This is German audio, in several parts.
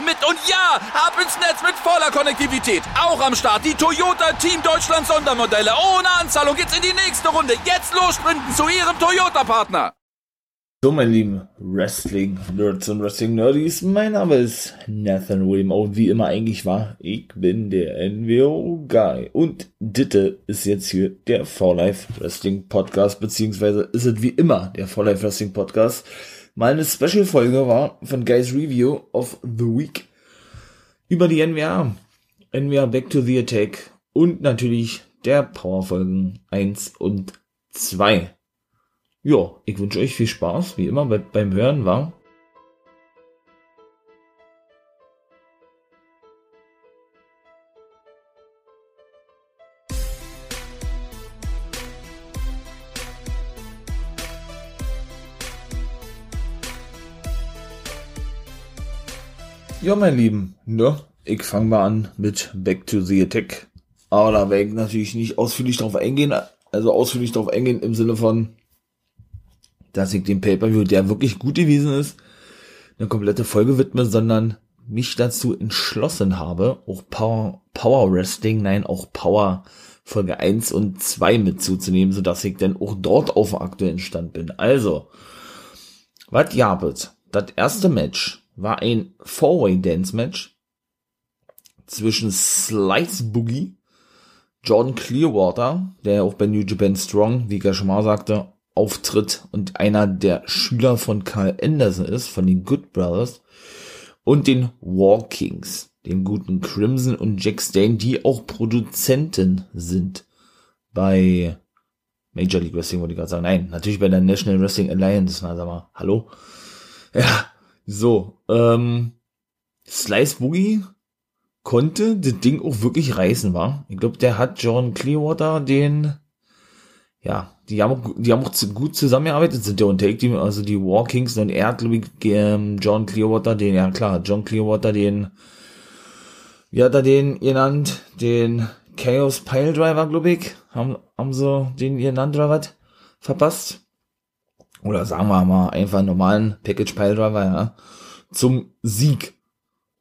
mit. Und ja, ab ins Netz mit voller Konnektivität. Auch am Start die Toyota Team Deutschland Sondermodelle. Ohne Anzahlung geht's in die nächste Runde. Jetzt los sprinten zu ihrem Toyota-Partner. So, meine lieben Wrestling-Nerds und Wrestling-Nerdies, mein Name ist Nathan William und wie immer eigentlich war, ich bin der NWO-Guy und Ditte ist jetzt hier der For Life Wrestling Podcast, beziehungsweise ist es wie immer der For Life Wrestling Podcast. Mal eine Special-Folge war von Guys Review of the Week über die NWA, NWA Back to the Attack und natürlich der Powerfolgen 1 und 2. Ja, ich wünsche euch viel Spaß, wie immer bei, beim Hören, war. Ja, mein Lieben, ne? Ich fange mal an mit Back to the Attack. Aber da werde ich natürlich nicht ausführlich drauf eingehen, also ausführlich drauf eingehen im Sinne von, dass ich dem Pay-Per-View, der wirklich gut gewesen ist, eine komplette Folge widme, sondern mich dazu entschlossen habe, auch Power, Power Wrestling, nein, auch Power Folge 1 und 2 mitzuzunehmen, sodass ich dann auch dort auf aktuellen Stand bin. Also, was gab es? Das erste Match war ein Four-Way Dance Match zwischen Slice Boogie, Jordan Clearwater, der auch bei New Japan Strong, wie ich sagte, auftritt und einer der Schüler von Carl Anderson ist, von den Good Brothers, und den War Kings, den guten Crimson und Jack Stain, die auch Produzenten sind bei Major League Wrestling, wollte ich gerade sagen. Nein, natürlich bei der National Wrestling Alliance. Na, sag mal, hallo? Ja, so, ähm, Slice Boogie konnte das Ding auch wirklich reißen, war. Ich glaube, der hat John Clearwater den ja, die haben auch, die haben auch gut zusammengearbeitet, sind ja und Take Team, also die War Kings und er hat, glaube ich, ähm, John Clearwater, den, ja klar, John Clearwater, den, wie hat er den genannt? Den Chaos Pile Driver, glaube ich, haben, haben sie den genannt oder was? Verpasst? Oder sagen wir mal einfach normalen Package Pile Driver, ja, zum Sieg.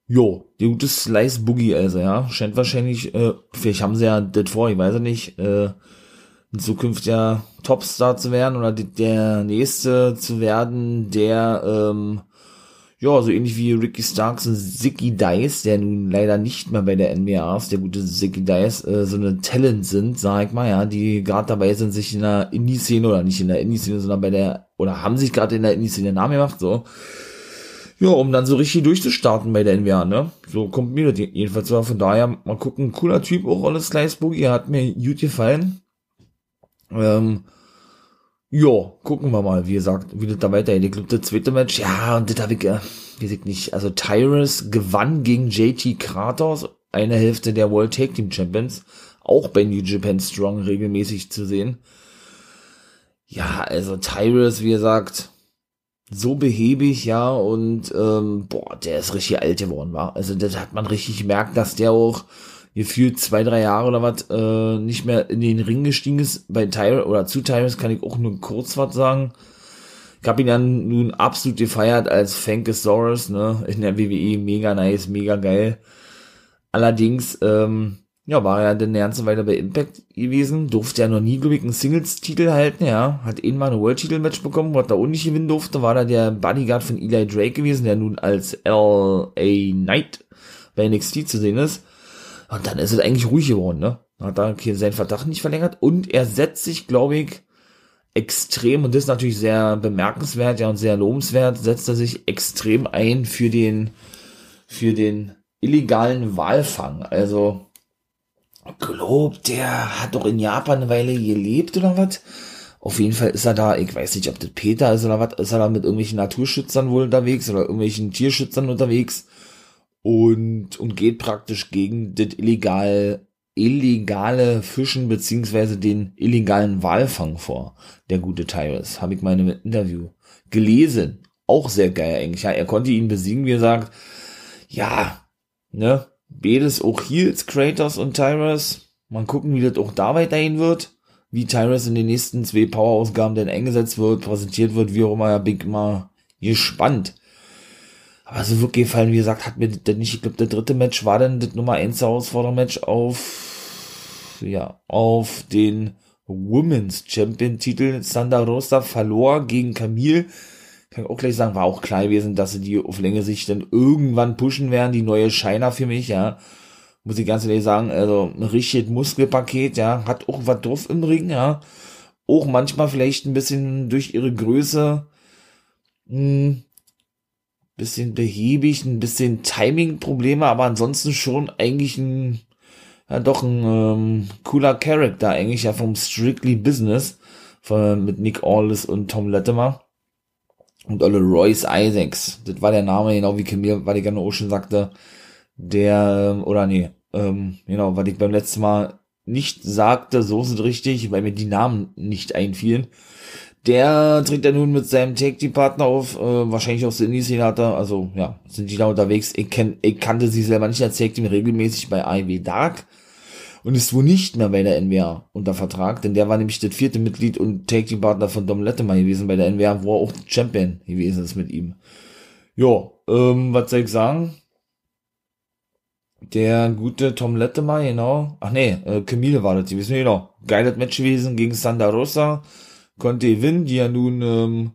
Jo, der gute Slice Boogie, also, ja, scheint wahrscheinlich, äh, vielleicht haben sie ja das vor, ich weiß ja nicht, äh, in Zukunft ja Topstar zu werden oder der nächste zu werden, der ähm, ja, so ähnlich wie Ricky Starks und Zicky Dice, der nun leider nicht mehr bei der NBA ist, der gute Zicky Dice, äh, so eine Talent sind, sag ich mal, ja, die gerade dabei sind, sich in der Indie-Szene oder nicht in der Indie-Szene, sondern bei der, oder haben sich gerade in der Indie-Szene Namen gemacht, so. Ja, um dann so richtig durchzustarten bei der NBA, ne? So kommt mir das jedenfalls so. Von daher, mal gucken, cooler Typ, auch alles Slice Boogie, hat mir gut gefallen. Ähm, ja, gucken wir mal, wie gesagt, wie das da weitergeht. Ich glaube, das zweite Match, ja, und das habe ich, äh, weiß ich nicht, also Tyrus gewann gegen JT Kratos, eine Hälfte der World Tag Team Champions, auch bei New Japan Strong regelmäßig zu sehen. Ja, also Tyrus, wie gesagt, so behäbig, ja, und ähm, boah, der ist richtig alt geworden, war. Also das hat man richtig gemerkt, dass der auch gefühlt zwei, drei Jahre oder was äh, nicht mehr in den Ring gestiegen ist. Bei Tyrus oder zu Tyrus kann ich auch nur kurz was sagen. Ich habe ihn dann nun absolut gefeiert als Fankosaurus, ne, in der WWE, mega nice, mega geil. Allerdings, ähm, ja, war er dann eine ganze Weile bei Impact gewesen, durfte ja noch nie, glaube ich, einen Singles-Titel halten, ja, hat eben mal ein World-Titel-Match bekommen, was da auch nicht gewinnen durfte, war da der Bodyguard von Eli Drake gewesen, der nun als L.A. Knight bei NXT zu sehen ist. Und dann ist es eigentlich ruhig geworden, ne? Hat da seinen Verdacht nicht verlängert und er setzt sich, glaube ich, extrem, und das ist natürlich sehr bemerkenswert, ja, und sehr lobenswert, setzt er sich extrem ein für den, für den illegalen Walfang. Also, glaubt, der hat doch in Japan eine Weile gelebt oder was? Auf jeden Fall ist er da, ich weiß nicht, ob das Peter ist oder was, ist er da mit irgendwelchen Naturschützern wohl unterwegs oder irgendwelchen Tierschützern unterwegs und, und geht praktisch gegen das illegal, illegale Fischen beziehungsweise den illegalen Walfang vor, der gute Tyrus. Habe ich mal in einem Interview gelesen. Auch sehr geil eigentlich. Ja, er konnte ihn besiegen, wie gesagt. Ja, ne, Beides auch Heels, Kratos und Tyrus. Mal gucken, wie das auch da weiterhin wird wie Tyrus in den nächsten zwei Power-Ausgaben denn eingesetzt wird, präsentiert wird, wie auch immer, bin ich immer gespannt. Aber so wirklich gefallen, wie gesagt, hat mir das nicht, ich glaube, der dritte Match war dann das Nummer 1 Herausforderungsmatch auf, ja, auf den Women's Champion Titel. Sandra Rosa verlor gegen Camille. Kann ich auch gleich sagen, war auch klar gewesen, dass sie die auf Länge sich dann irgendwann pushen werden, die neue Shiner für mich, ja muss ich ganz ehrlich sagen, also ein richtiges Muskelpaket, ja, hat auch was drauf im Ring, ja. Auch manchmal vielleicht ein bisschen durch ihre Größe, mh, hm, bisschen behäbig, ein bisschen Timing-Probleme, aber ansonsten schon eigentlich ein, ja doch ein ähm, cooler Charakter, eigentlich ja vom Strictly Business, von, mit Nick Aldis und Tom Latimer. Und alle Royce Isaacs, das war der Name, genau wie Camille Vatican Ocean sagte, der, ähm, oder nee, ähm, genau, was ich beim letzten Mal nicht sagte, so sind richtig, weil mir die Namen nicht einfielen. Der tritt ja nun mit seinem Take-Team-Partner auf, äh, wahrscheinlich Indie-Szene hat er, also ja, sind die da unterwegs. Ich, kenn, ich kannte sie selber nicht als Take-Team regelmäßig bei AEW Dark und ist wohl nicht mehr bei der NWA unter Vertrag, denn der war nämlich das vierte Mitglied und Take-Team-Partner von Dom Lettemer gewesen bei der NWA, wo er auch Champion gewesen ist mit ihm. Jo, ähm, was soll ich sagen? Der gute Tom Lettemer, genau. Ach nee, äh, Camille war das, die wissen genau. Geiles Match gewesen gegen Sandra Rosa. Konnte gewinnen, die ja nun, ähm,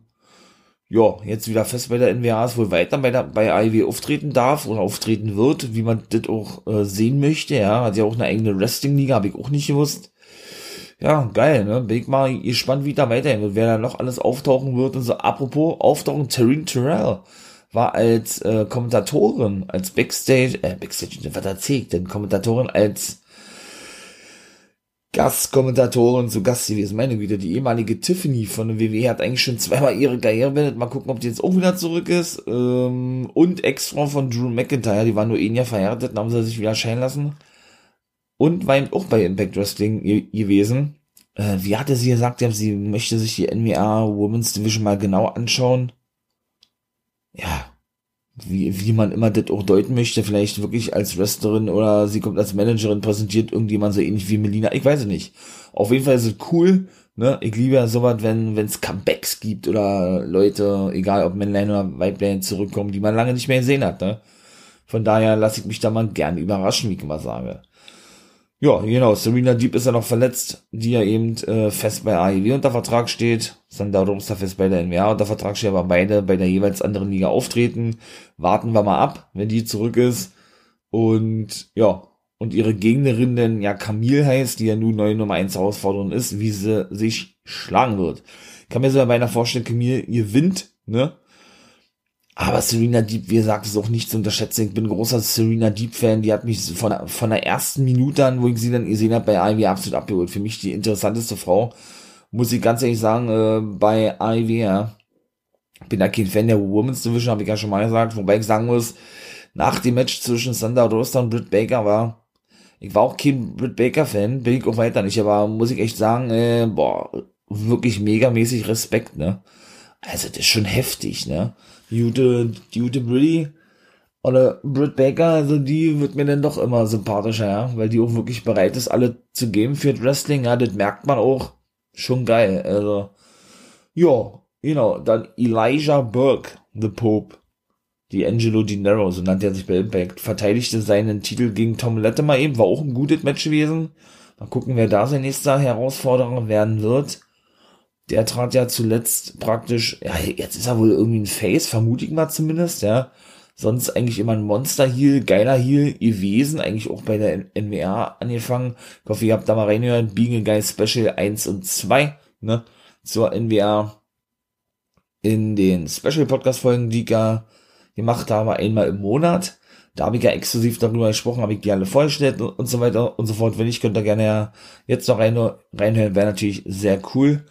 ja, jetzt wieder fest bei der NWA ist, wohl weiter bei der, bei AIW auftreten darf oder auftreten wird, wie man das auch äh, sehen möchte, ja. Hat ja auch eine eigene Wrestling-Liga, habe ich auch nicht gewusst. Ja, geil, ne? Bin ich mal gespannt, wie da weiterhin wird, wer da noch alles auftauchen wird und so. Apropos, auftauchen Taryn Terrell war als äh, Kommentatorin, als Backstage, äh, Backstage, was erzählt denn? Kommentatorin als Gastkommentatorin zu Gast gewesen. Meine Güte, die ehemalige Tiffany von der WWE hat eigentlich schon zweimal ihre Karriere beendet. Mal gucken, ob die jetzt auch wieder zurück ist. Ähm, und Ex-Frau von Drew McIntyre, die war nur ein Jahr verheiratet, dann haben sie sich wieder scheinen lassen. Und war eben auch bei Impact Wrestling gewesen. Äh, wie hatte sie gesagt, sie möchte sich die NWA Women's Division mal genau anschauen ja, wie, wie man immer das auch deuten möchte, vielleicht wirklich als Wrestlerin oder sie kommt als Managerin, präsentiert irgendjemand so ähnlich wie Melina, ich weiß es nicht. Auf jeden Fall ist es cool, ne, ich liebe ja sowas, wenn es Comebacks gibt oder Leute, egal ob Männlein oder Weiblein zurückkommen, die man lange nicht mehr gesehen hat, ne. Von daher lasse ich mich da mal gern überraschen, wie ich immer sage. Ja, genau. Serena Deep ist ja noch verletzt, die ja eben äh, fest bei AEW unter Vertrag steht. Sandra Rumster fest bei der NWA unter Vertrag steht, aber beide bei der jeweils anderen Liga auftreten. Warten wir mal ab, wenn die zurück ist. Und ja, und ihre Gegnerin denn ja Camille heißt, die ja nun neue Nummer 1 Herausforderung ist, wie sie sich schlagen wird. Ich kann mir so beinahe vorstellen, Camille gewinnt, ne? Aber Serena Deep, wie gesagt, ist auch nicht zu unterschätzen. Ich bin großer Serena Deep-Fan. Die hat mich von, von der ersten Minute an, wo ich sie dann gesehen habe, bei AIW absolut abgeholt. Für mich die interessanteste Frau. Muss ich ganz ehrlich sagen, äh, bei AIW, ja. Bin da kein Fan der Women's Division, habe ich ja schon mal gesagt. Wobei ich sagen muss, nach dem Match zwischen Sandra Roster und Britt Baker war, ich war auch kein Britt Baker-Fan, bin ich auch weiter nicht, aber muss ich echt sagen, äh, boah, wirklich megamäßig Respekt, ne? Also, das ist schon heftig, ne? Jute, Jute Britty oder Britt Baker, also die wird mir dann doch immer sympathischer, ja, weil die auch wirklich bereit ist, alle zu geben für das Wrestling, ja, das merkt man auch. Schon geil, also, ja, genau, dann Elijah Burke, The Pope, die Angelo Di Nero, so nannte er sich bei Impact, verteidigte seinen Titel gegen Tom Latimer eben, war auch ein gutes Match gewesen. Mal gucken, wer da sein nächster Herausforderer werden wird der trat ja zuletzt praktisch, ja, jetzt ist er wohl irgendwie ein Face, vermute ich mal zumindest, ja. Sonst eigentlich immer ein Monster-Heal, geiler Heal gewesen, eigentlich auch bei der NWA angefangen. Ich hoffe, ihr habt da mal reingehört, Being a Guy Special 1 und 2, ne, zur NWA in den Special-Podcast-Folgen, die ich ja gemacht habe, einmal im Monat. Da habe ich ja exklusiv darüber gesprochen, habe ich die alle vorgestellt und so weiter und so fort. Wenn ich, könnt ihr gerne jetzt noch rein, reinhören, wäre natürlich sehr cool.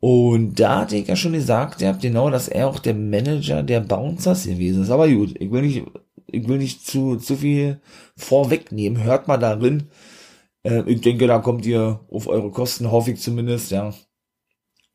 Und da hatte ich ja schon gesagt, ihr habt genau, dass er auch der Manager der Bouncers gewesen ist. Aber gut, ich will nicht, ich will nicht zu, zu viel vorwegnehmen. Hört mal darin. Äh, ich denke, da kommt ihr auf eure Kosten, hoffe ich zumindest, ja.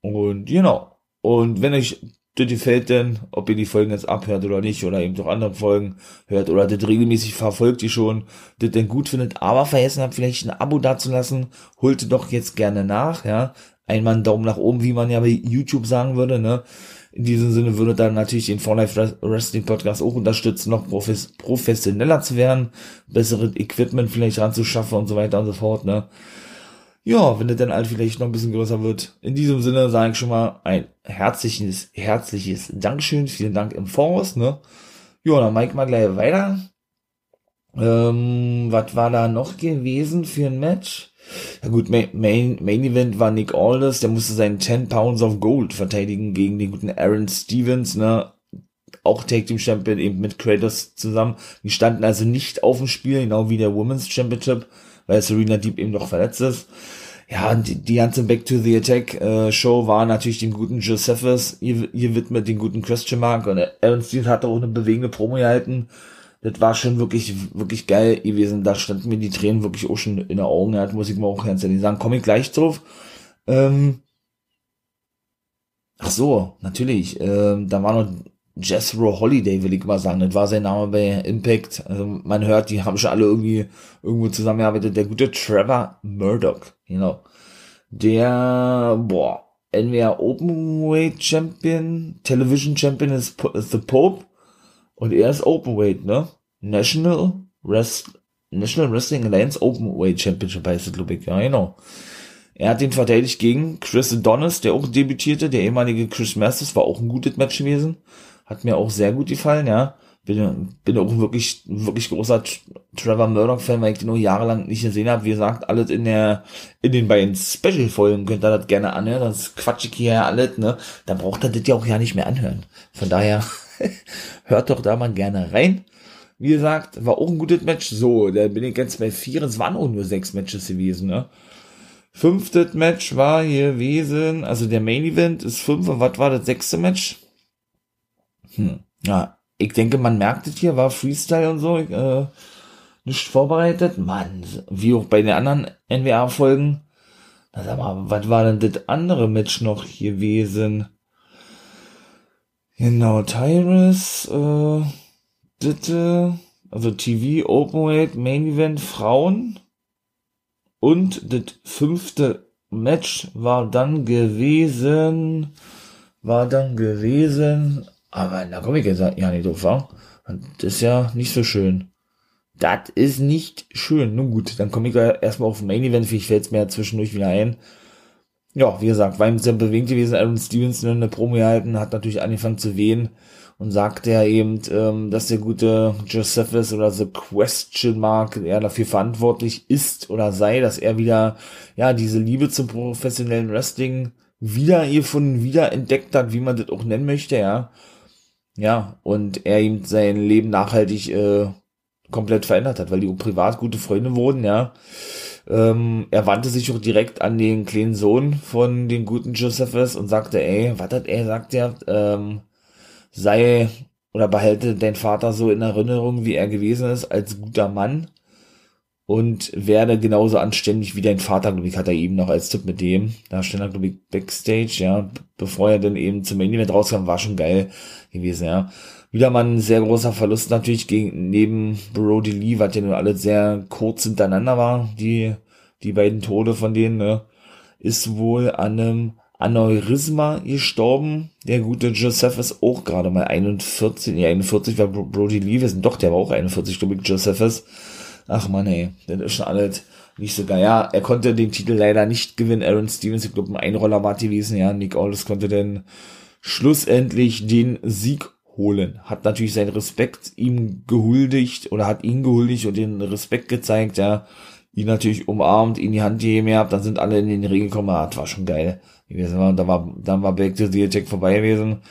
Und genau. Und wenn euch das gefällt denn, ob ihr die Folgen jetzt abhört oder nicht, oder eben doch andere Folgen hört oder das regelmäßig verfolgt ihr schon, das denn gut findet, aber vergessen habt, vielleicht ein Abo dazulassen, holt doch jetzt gerne nach, ja. Einmal einen Daumen nach oben, wie man ja bei YouTube sagen würde, ne. In diesem Sinne würde dann natürlich den For Life Wrestling Podcast auch unterstützen, noch profes professioneller zu werden, besseres Equipment vielleicht ranzuschaffen und so weiter und so fort, ne ja, wenn der dann halt vielleicht noch ein bisschen größer wird. In diesem Sinne sage ich schon mal ein herzliches, herzliches Dankeschön. Vielen Dank im Voraus, ne? Ja, dann Mike mal gleich weiter. Ähm, was war da noch gewesen für ein Match? Ja gut, Main, Main Event war Nick Aldis, der musste seinen 10 Pounds of Gold verteidigen gegen den guten Aaron Stevens, ne? Auch Tag Team Champion eben mit Kratos zusammen. Die standen also nicht auf dem Spiel, genau wie der Women's Championship weil Serena Deep eben noch verletzt ist. Ja, die, die ganze Back to the Attack äh, Show war natürlich dem guten Josephus hier, hier widmet, den guten Christian Mark und Aaron Stevens hatte auch eine bewegende Promo gehalten. Das war schon wirklich, wirklich geil gewesen. Da standen mir die Tränen wirklich auch schon in den Augen. Ja, muss ich mal auch ganz ehrlich sagen. Komme ich gleich drauf. Ähm, ach so, natürlich. Ähm, da war noch Jethro Holiday, will ich mal sagen. Das war sein Name bei Impact. Also man hört, die haben schon alle irgendwie irgendwo zusammengearbeitet. Der gute Trevor Murdoch, genau. Der, boah, NWA Openweight Champion, Television Champion ist, ist The Pope und er ist Openweight, ne? National Rest, National Wrestling Alliance Openweight Championship heißt es, glaube ich. Ja, genau. Er hat den verteidigt gegen Chris Adonis, der auch debütierte. Der ehemalige Chris Masters war auch ein gutes Match gewesen. Hat mir auch sehr gut gefallen, ja. Bin, bin auch wirklich, wirklich großer Trevor Murdoch-Fan, weil ich den nur jahrelang nicht gesehen habe. Wie gesagt, alles in der, in den beiden Special-Folgen könnt ihr das gerne anhören. Das quatsch ich hier ja alles, ne. Dann braucht ihr das ja auch ja nicht mehr anhören. Von daher, hört doch da mal gerne rein. Wie gesagt, war auch ein gutes Match. So, da bin ich jetzt bei vier. Es waren auch nur sechs Matches gewesen, ne. Fünftes Match war gewesen, also der Main Event ist fünf. Und was war das sechste Match? Hm. Ja, ich denke, man merkt es hier, war Freestyle und so, äh, nicht vorbereitet. Mann, wie auch bei den anderen NWA-Folgen. Na sag mal, was war denn das andere Match noch gewesen? Genau, Tyrus, äh, bitte, also TV, Openweight, Main Event, Frauen. Und das fünfte Match war dann gewesen, war dann gewesen, aber da komme ich jetzt ja nicht drauf, wa? Das ist ja nicht so schön. Das ist nicht schön. Nun gut, dann komme ich da erstmal auf Main Event, vielleicht fällt es mir ja zwischendurch wieder ein. Ja, wie gesagt, war ihm sehr bewegt gewesen. Aaron Stevenson eine Promo gehalten, hat natürlich angefangen zu wehen und sagte ja eben, ähm, dass der gute Josephus oder The Question Mark er dafür verantwortlich ist oder sei, dass er wieder, ja, diese Liebe zum professionellen Wrestling wieder hiervon wieder entdeckt hat, wie man das auch nennen möchte, ja. Ja, und er ihm sein Leben nachhaltig äh, komplett verändert hat, weil die privat gute Freunde wurden, ja. Ähm, er wandte sich auch direkt an den kleinen Sohn von dem guten Josephus und sagte, ey, was hat er, sagt er, ähm, sei oder behalte dein Vater so in Erinnerung, wie er gewesen ist, als guter Mann und werde genauso anständig wie dein Vater, glaube ich, hat er eben noch als Tipp mit dem. Da stand er, glaube ich, Backstage, ja, bevor er dann eben zum Main Event rauskam, war schon geil gewesen, ja. Wieder mal ein sehr großer Verlust natürlich gegen, neben Brody Lee, was ja nur alles sehr kurz hintereinander war, die, die beiden Tode von denen, ne, ist wohl an einem Aneurysma gestorben. Der gute Joseph ist auch gerade mal 41, nee, 41 war Brody Lee, wir sind doch, der war auch 41, glaube ich, Josephus. Ach man, ey, das ist schon alles nicht so geil. Ja, er konnte den Titel leider nicht gewinnen. Aaron Stevens, ich glaube, ein Einroller war gewesen. Ja, Nick Aldis konnte dann schlussendlich den Sieg holen. Hat natürlich seinen Respekt ihm gehuldigt oder hat ihn gehuldigt und den Respekt gezeigt, ja. Ihn natürlich umarmt, ihn die Hand gegeben gehabt, dann sind alle in den Ring gekommen. Ah, das war schon geil gewesen. Da war, dann war Back to the Attack vorbei gewesen.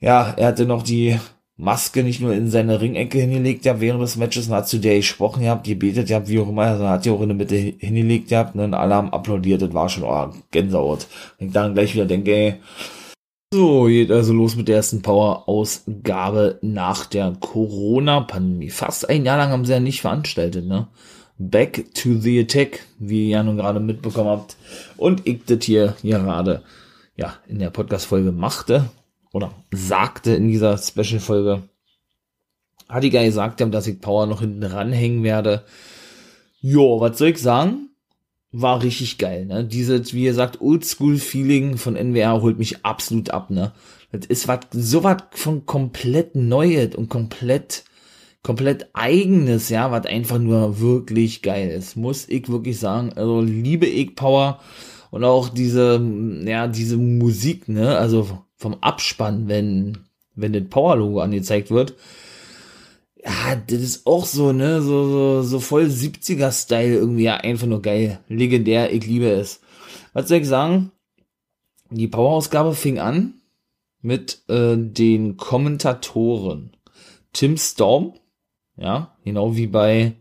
Ja, er hatte noch die Maske nicht nur in seine Ringecke hingelegt ja während des Matches und hat zu der gesprochen gehabt, gebetet ja wie auch immer, also hat die auch in der Mitte hingelegt gehabt ne, und alle haben applaudiert, das war schon oh, Gänsehaut. Und ich dann gleich wieder denke, ey, so geht also los mit der ersten Power-Ausgabe nach der Corona-Pandemie. Fast ein Jahr lang haben sie ja nicht veranstaltet, ne? Back to the Attack, wie ihr ja nun gerade mitbekommen habt. Und ich das hier gerade, ja, in der Podcast-Folge machte oder sagte in dieser Special-Folge, hat die Guy gesagt, dass ich Power noch hinten ranhängen werde. Jo, was soll ich sagen? War richtig geil, ne? Dieses, wie ihr sagt, Oldschool-Feeling von NWR holt mich absolut ab, ne? Das ist was, so was von komplett Neues und komplett, komplett eigenes, ja, was einfach nur wirklich geil ist. Muss ich wirklich sagen. Also liebe ich Power und auch diese, ja, diese Musik, ne? Also vom Abspann, wenn, wenn das Power-Logo angezeigt wird. Ja, das ist auch so, ne, so, so, so voll 70er-Style irgendwie, ja, einfach nur geil. Legendär, ich liebe es. Was soll ich sagen? Die Power-Ausgabe fing an mit äh, den Kommentatoren. Tim Storm, ja, genau wie bei,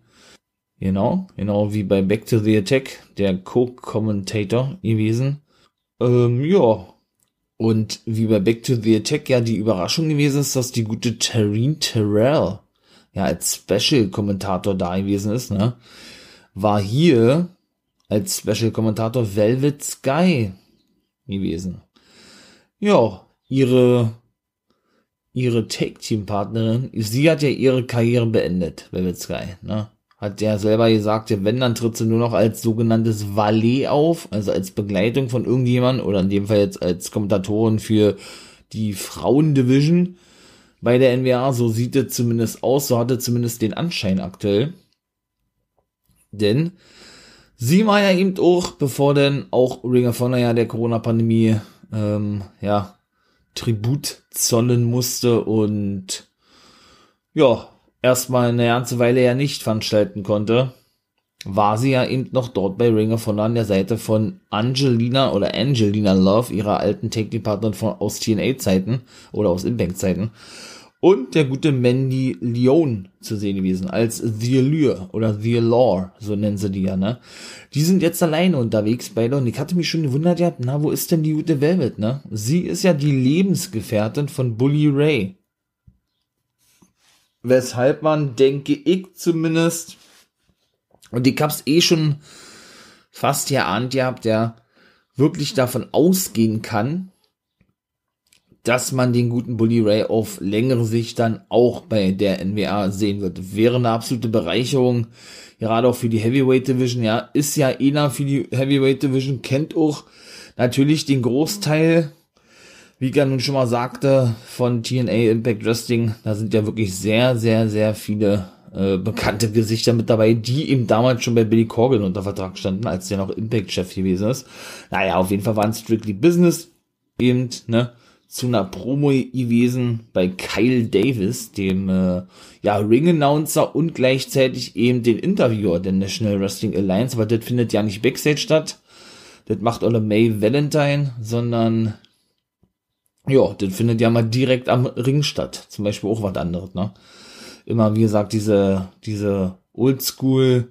genau, genau wie bei Back to the Attack, der Co-Commentator gewesen. Ähm, ja, und wie bei Back to the Attack ja die Überraschung gewesen ist, dass die gute Tareen Terrell ja als Special-Kommentator da gewesen ist, ne? War hier als Special-Kommentator Velvet Sky gewesen. Ja, ihre ihre Take-Team-Partnerin, sie hat ja ihre Karriere beendet, Velvet Sky, ne? hat der selber gesagt, ja, wenn, dann tritt sie nur noch als sogenanntes Valet auf, also als Begleitung von irgendjemand oder in dem Fall jetzt als Kommentatorin für die Frauendivision bei der NWA. So sieht es zumindest aus, so hatte zumindest den Anschein aktuell. Denn sie war ja eben auch, bevor denn auch Ring of Honor ja der Corona-Pandemie, ähm, ja, Tribut zollen musste und ja, erstmal eine ganze Weile ja nicht veranstalten konnte, war sie ja eben noch dort bei Ring of Honor an der Seite von Angelina oder Angelina Love, ihrer alten Take-Partnerin von aus TNA-Zeiten oder aus Impact-Zeiten. Und der gute Mandy Leon zu sehen gewesen, als The Allure oder The Allure, so nennen sie die ja, ne? Die sind jetzt alleine unterwegs beide und ich hatte mich schon gewundert, ja, na, wo ist denn die gute Velvet, ne? Sie ist ja die Lebensgefährtin von Bully Ray weshalb man, denke ich zumindest, und ich hab's eh schon fast erahnt gehabt, ja, wirklich davon ausgehen kann, dass man den guten Bully Ray auf längere Sicht dann auch bei der NWA sehen wird. Wäre eine absolute Bereicherung, gerade auch für die Heavyweight Division, ja, ist ja einer für die Heavyweight Division, kennt auch natürlich den Großteil wie ich ja nun schon mal sagte, von TNA Impact Wrestling, da sind ja wirklich sehr, sehr, sehr viele äh, bekannte Gesichter mit dabei, die eben damals schon bei Billy Corgan unter Vertrag standen, als der noch Impact-Chef gewesen ist. Naja, auf jeden Fall waren Strictly Business eben, ne, zu einer Promo gewesen bei Kyle Davis, dem äh, ja, Ring-Announcer und gleichzeitig eben den Interviewer der National Wrestling Alliance, aber das findet ja nicht Backstage statt. Das macht eine May Valentine, sondern ja, das findet ja mal direkt am Ring statt. Zum Beispiel auch was anderes, ne? Immer, wie gesagt, diese, diese Oldschool,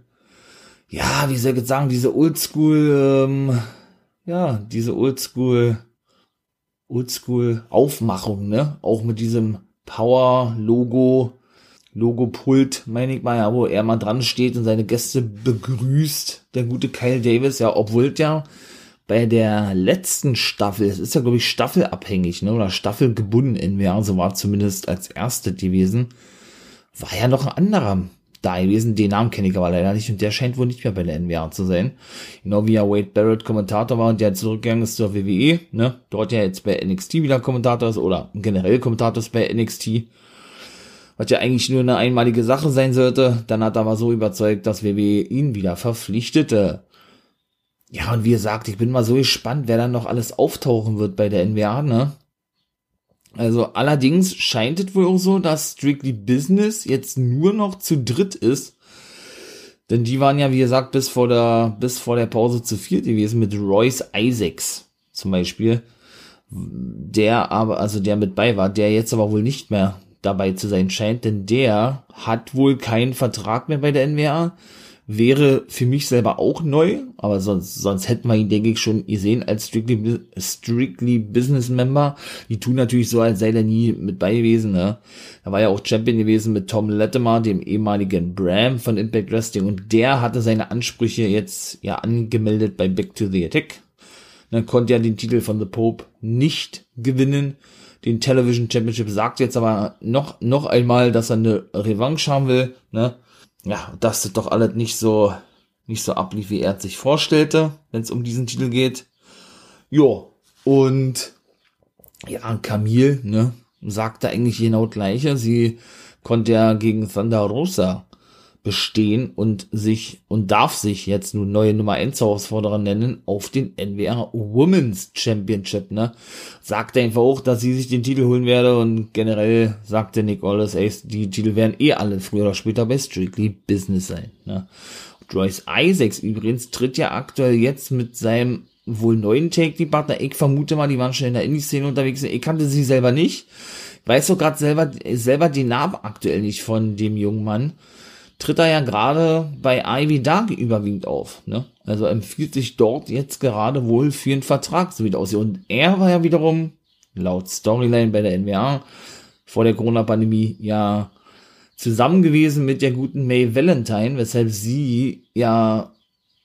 ja, wie soll ich sagen, diese Oldschool, ähm, ja, diese Oldschool, Oldschool Aufmachung, ne? Auch mit diesem Power-Logo, Logo-Pult, meine ich mal, ja, wo er mal dran steht und seine Gäste begrüßt, der gute Kyle Davis, ja, obwohl ja bei der letzten Staffel, es ist ja, glaube ich, staffelabhängig, ne, oder staffelgebunden in NWA, so war zumindest als erste gewesen, war ja noch ein anderer da gewesen, den Namen kenne ich aber leider nicht und der scheint wohl nicht mehr bei der NWA zu sein. Genau wie ja Wade Barrett Kommentator war und der zurückgegangen ist zur WWE, ne, dort ja jetzt bei NXT wieder Kommentator ist oder generell Kommentator ist bei NXT, was ja eigentlich nur eine einmalige Sache sein sollte, dann hat er aber so überzeugt, dass WWE ihn wieder verpflichtete. Ja, und wie gesagt, ich bin mal so gespannt, wer dann noch alles auftauchen wird bei der NWA, ne? Also allerdings scheint es wohl auch so, dass Strictly Business jetzt nur noch zu dritt ist. Denn die waren ja, wie gesagt, bis vor der, bis vor der Pause zu viert gewesen mit Royce Isaacs zum Beispiel. Der aber, also der mit bei war, der jetzt aber wohl nicht mehr dabei zu sein scheint, denn der hat wohl keinen Vertrag mehr bei der NWA. Wäre für mich selber auch neu, aber sonst, sonst hätten wir ihn, denke ich, schon gesehen als strictly, strictly Business Member. Die tun natürlich so, als sei er nie mit bei gewesen. Ne? Da war ja auch Champion gewesen mit Tom Latimer, dem ehemaligen Bram von Impact Wrestling, und der hatte seine Ansprüche jetzt ja angemeldet bei Back to the Attack. Dann konnte er den Titel von The Pope nicht gewinnen. Den Television Championship sagt jetzt aber noch, noch einmal, dass er eine Revanche haben will. Ne? Ja, dass das doch alles nicht so, nicht so ablief, wie er sich vorstellte, wenn es um diesen Titel geht. Jo, und ja, Camille, ne, sagte eigentlich genau das gleiche. Sie konnte ja gegen Thunder Rosa bestehen und sich und darf sich jetzt nun neue Nummer 1 Herausforderer nennen auf den NWR Women's Championship, ne? Sagte einfach auch, dass sie sich den Titel holen werde und generell sagte Nick Aldis, ey, die Titel werden eh alle früher oder später bei Strictly Business sein, ne? Joyce Isaacs übrigens tritt ja aktuell jetzt mit seinem wohl neuen Take die Partner. Ich vermute mal, die waren schon in der Indie-Szene unterwegs. Ich kannte sie selber nicht. Weiß doch gerade selber, selber den Namen aktuell nicht von dem jungen Mann tritt er ja gerade bei Ivy Dark überwiegend auf. Ne? Also empfiehlt sich dort jetzt gerade wohl für einen Vertrag, so wie das aussieht. Und er war ja wiederum, laut Storyline bei der NWA, vor der Corona-Pandemie ja zusammen gewesen mit der guten May Valentine, weshalb sie ja,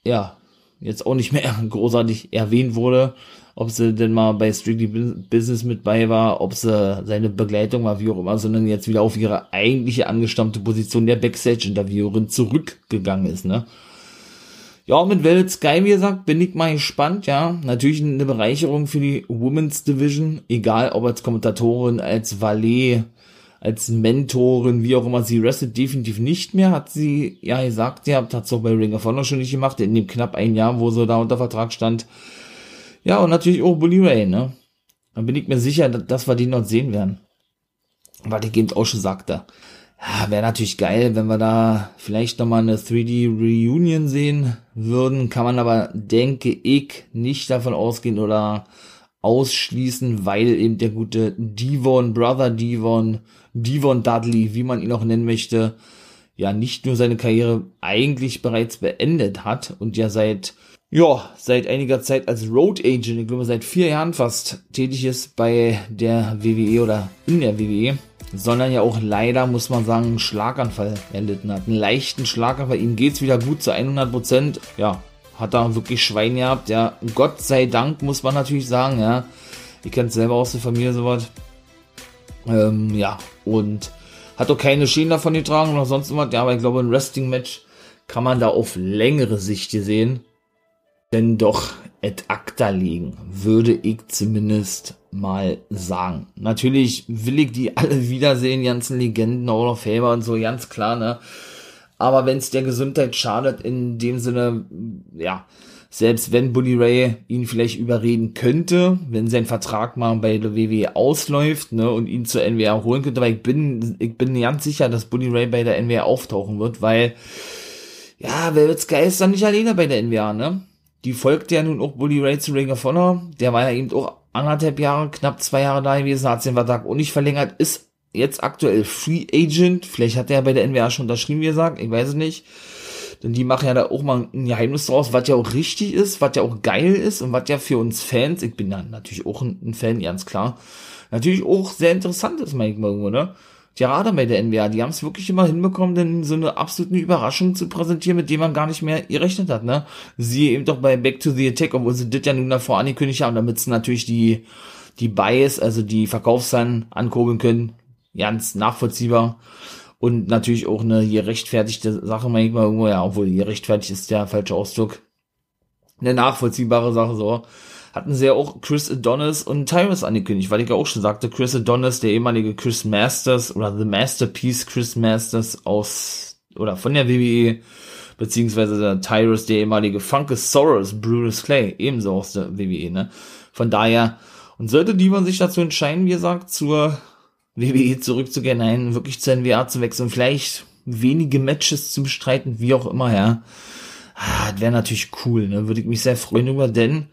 ja, jetzt auch nicht mehr großartig erwähnt wurde ob sie denn mal bei Strictly Business mit bei war, ob sie seine Begleitung war, wie auch immer, sondern jetzt wieder auf ihre eigentliche angestammte Position der Backstage-Interviewerin zurückgegangen ist, ne? Ja, mit Velvet Sky, wie gesagt, bin ich mal gespannt, ja. Natürlich eine Bereicherung für die Women's Division, egal ob als Kommentatorin, als Valet, als Mentorin, wie auch immer, sie wrestelt definitiv nicht mehr, hat sie ja gesagt, ihr habt, hat es auch bei Ring of Honor schon nicht gemacht, in dem knapp ein Jahr, wo sie da unter Vertrag stand, ja, und natürlich auch Bully Ray, ne? Dann bin ich mir sicher, dass wir die noch sehen werden. Was ich eben auch schon sagte. Ja, wäre natürlich geil, wenn wir da vielleicht nochmal eine 3D Reunion sehen würden. Kann man aber, denke ich, nicht davon ausgehen oder ausschließen, weil eben der gute Devon, Brother Devon, Devon Dudley, wie man ihn auch nennen möchte, ja nicht nur seine Karriere eigentlich bereits beendet hat und ja seit ja, seit einiger Zeit als Road Agent, ich glaube seit vier Jahren fast tätig ist bei der WWE oder in der WWE, sondern ja auch leider, muss man sagen, einen Schlaganfall erlitten hat. Einen leichten Schlaganfall, ihm geht's wieder gut zu 100 Prozent. Ja, hat da wirklich Schwein gehabt, ja. Gott sei Dank, muss man natürlich sagen, ja. Ihr kennt selber aus der Familie sowas. Ähm, ja, und hat auch keine Schäden davon getragen oder sonst was. Ja, aber ich glaube, ein Wrestling-Match kann man da auf längere Sicht sehen denn doch et acta liegen, würde ich zumindest mal sagen. Natürlich will ich die alle wiedersehen, ganzen Legenden, Hall of Famer und so, ganz klar, ne? Aber wenn es der Gesundheit schadet, in dem Sinne, ja, selbst wenn Bully Ray ihn vielleicht überreden könnte, wenn sein Vertrag mal bei der WWE ausläuft, ne, und ihn zur NWA holen könnte, weil ich bin, ich bin ganz sicher, dass Bully Ray bei der NWA auftauchen wird, weil, ja, Velvet Sky ist dann nicht alleine bei der NWA, ne? Die folgte ja nun auch Bully Ray zu Ring of Honor. Der war ja eben auch anderthalb Jahre, knapp zwei Jahre da gewesen, hat den Vertrag auch nicht verlängert, ist jetzt aktuell Free Agent. Vielleicht hat er bei der NWA schon unterschrieben, wie gesagt, ich weiß es nicht. Denn die machen ja da auch mal ein Geheimnis draus, was ja auch richtig ist, was ja auch geil ist und was ja für uns Fans, ich bin ja natürlich auch ein, Fan, ganz klar, natürlich auch sehr interessant ist manchmal irgendwo, ne? Gerade bei der NWA, die haben es wirklich immer hinbekommen, denn so eine absolute Überraschung zu präsentieren, mit dem man gar nicht mehr gerechnet hat, ne? Sie eben doch bei Back to the Attack, obwohl sie das ja nun davor angekündigt haben, damit sie natürlich die, die Bias, also die Verkaufszahlen ankurbeln können. Ganz nachvollziehbar. Und natürlich auch eine gerechtfertigte Sache manchmal irgendwo, ja, obwohl gerechtfertigt ist der falsche Ausdruck. Eine nachvollziehbare Sache so hatten sie ja auch Chris Adonis und Tyrus angekündigt, weil ich ja auch schon sagte, Chris Adonis, der ehemalige Chris Masters oder The Masterpiece Chris Masters aus oder von der WWE, beziehungsweise der Tyrus, der ehemalige Funkosaurus Brutus Clay, ebenso aus der WWE, ne? Von daher, und sollte die man sich dazu entscheiden, wie gesagt, zur WWE zurückzugehen, nein, wirklich zur NWA zu wechseln, vielleicht wenige Matches zu bestreiten, wie auch immer, ja. Ah, das wäre natürlich cool, ne? Würde ich mich sehr freuen über, denn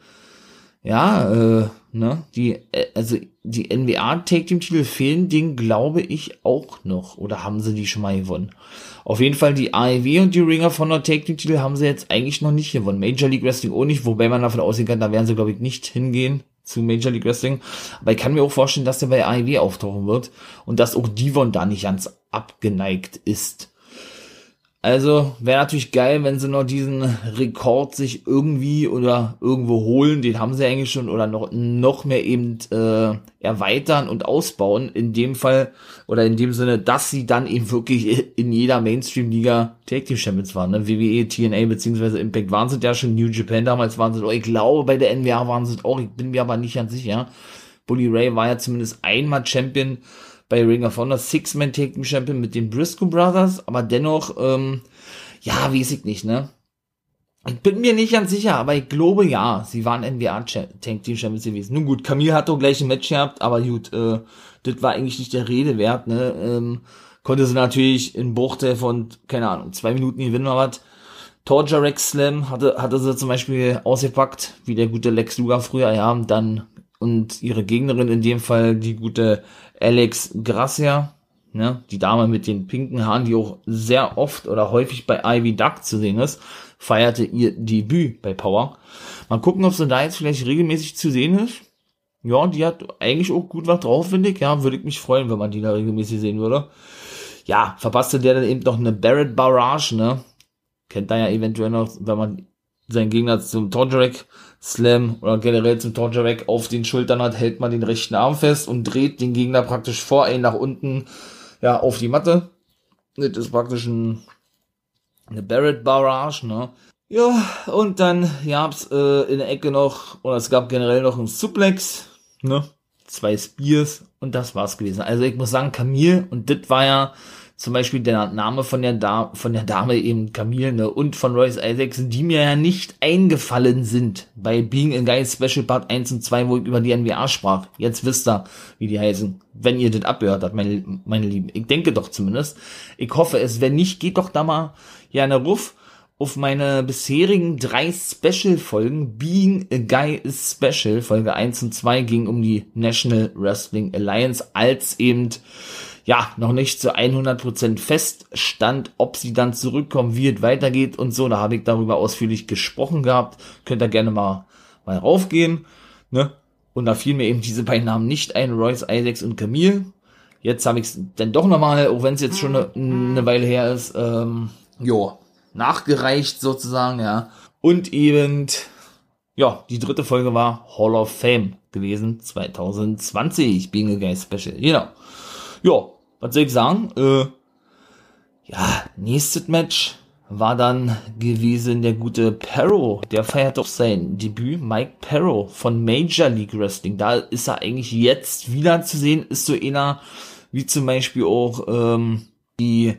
ja, äh, ne, die, äh, also die NBA Take Team Titel fehlen, den glaube ich auch noch. Oder haben sie die schon mal gewonnen? Auf jeden Fall die AEW und die Ringer von der Take Team Titel haben sie jetzt eigentlich noch nicht gewonnen. Major League Wrestling auch nicht, wobei man davon ausgehen kann, da werden sie glaube ich nicht hingehen zu Major League Wrestling. Aber ich kann mir auch vorstellen, dass der bei AEW auftauchen wird und dass auch Divon da nicht ganz abgeneigt ist. Also wäre natürlich geil, wenn sie noch diesen Rekord sich irgendwie oder irgendwo holen, den haben sie eigentlich schon, oder noch, noch mehr eben äh, erweitern und ausbauen. In dem Fall oder in dem Sinne, dass sie dann eben wirklich in jeder Mainstream-Liga Tag Team Champions waren. Ne? WWE, TNA beziehungsweise Impact waren sie ja schon, New Japan damals waren sie, oh, ich glaube bei der NWA waren sie auch, ich bin mir aber nicht ganz sicher. Bully Ray war ja zumindest einmal Champion bei Ring of Honor Six-Man Tag Team Champion mit den Briscoe Brothers, aber dennoch, ähm, ja, weiß ich nicht, ne? Ich bin mir nicht ganz sicher, aber ich glaube ja, sie waren NBA Tank Team Champions gewesen. Nun gut, Camille hat doch gleich ein Match gehabt, aber gut, äh, das war eigentlich nicht der Rede wert, ne? Ähm, konnte sie natürlich in Buchte von, keine Ahnung, zwei Minuten gewinnen oder was. Torture Rex Slam hatte, hatte sie zum Beispiel ausgepackt, wie der gute Lex Luger früher, ja, und dann, und ihre Gegnerin in dem Fall, die gute Alex Gracia, ne, die Dame mit den pinken Haaren, die auch sehr oft oder häufig bei Ivy Duck zu sehen ist, feierte ihr Debüt bei Power. Mal gucken, ob sie da jetzt vielleicht regelmäßig zu sehen ist. Ja, die hat eigentlich auch gut was drauf, finde ich. Ja, würde ich mich freuen, wenn man die da regelmäßig sehen würde. Ja, verpasste der dann eben noch eine Barrett Barrage, ne? Kennt da ja eventuell noch, wenn man seinen Gegner zum Torjurek Slam oder generell zum Torjurek auf den Schultern hat, hält man den rechten Arm fest und dreht den Gegner praktisch vor einen nach unten, ja, auf die Matte. Das ist praktisch ein, eine Barrett Barrage, ne? Ja, und dann gab's äh, in der Ecke noch, oder es gab generell noch einen Suplex, ne? Zwei Spears und das war's gewesen. Also ich muss sagen, Camille, und das war ja zum Beispiel der Name von der, da von der Dame eben Camille ne, und von Royce Isaacs, die mir ja nicht eingefallen sind bei Being a Guy Special Part 1 und 2, wo ich über die NWA sprach. Jetzt wisst ihr, wie die heißen, wenn ihr das abgehört habt, meine, meine Lieben. Ich denke doch zumindest. Ich hoffe es. Wenn nicht, geht doch da mal ja eine Ruf auf meine bisherigen drei Special-Folgen. Being a Guy is Special, Folge 1 und 2 ging um die National Wrestling Alliance als eben ja, noch nicht zu 100% feststand, ob sie dann zurückkommen, wie es weitergeht und so. Da habe ich darüber ausführlich gesprochen gehabt. Könnt ihr gerne mal, mal raufgehen. Ne? Und da fielen mir eben diese beiden Namen nicht ein, Royce Isaacs und Camille. Jetzt habe ich es dann doch nochmal, auch wenn es jetzt schon eine, eine Weile her ist, ähm, jo, nachgereicht sozusagen, ja. Und eben, ja, die dritte Folge war Hall of Fame gewesen, 2020, Being a Guy Special, genau. Ja, was soll ich sagen? Äh, ja, nächstes Match war dann gewesen der gute Perro. Der feiert doch sein Debüt. Mike Perro von Major League Wrestling. Da ist er eigentlich jetzt wieder zu sehen. Ist so einer wie zum Beispiel auch ähm, die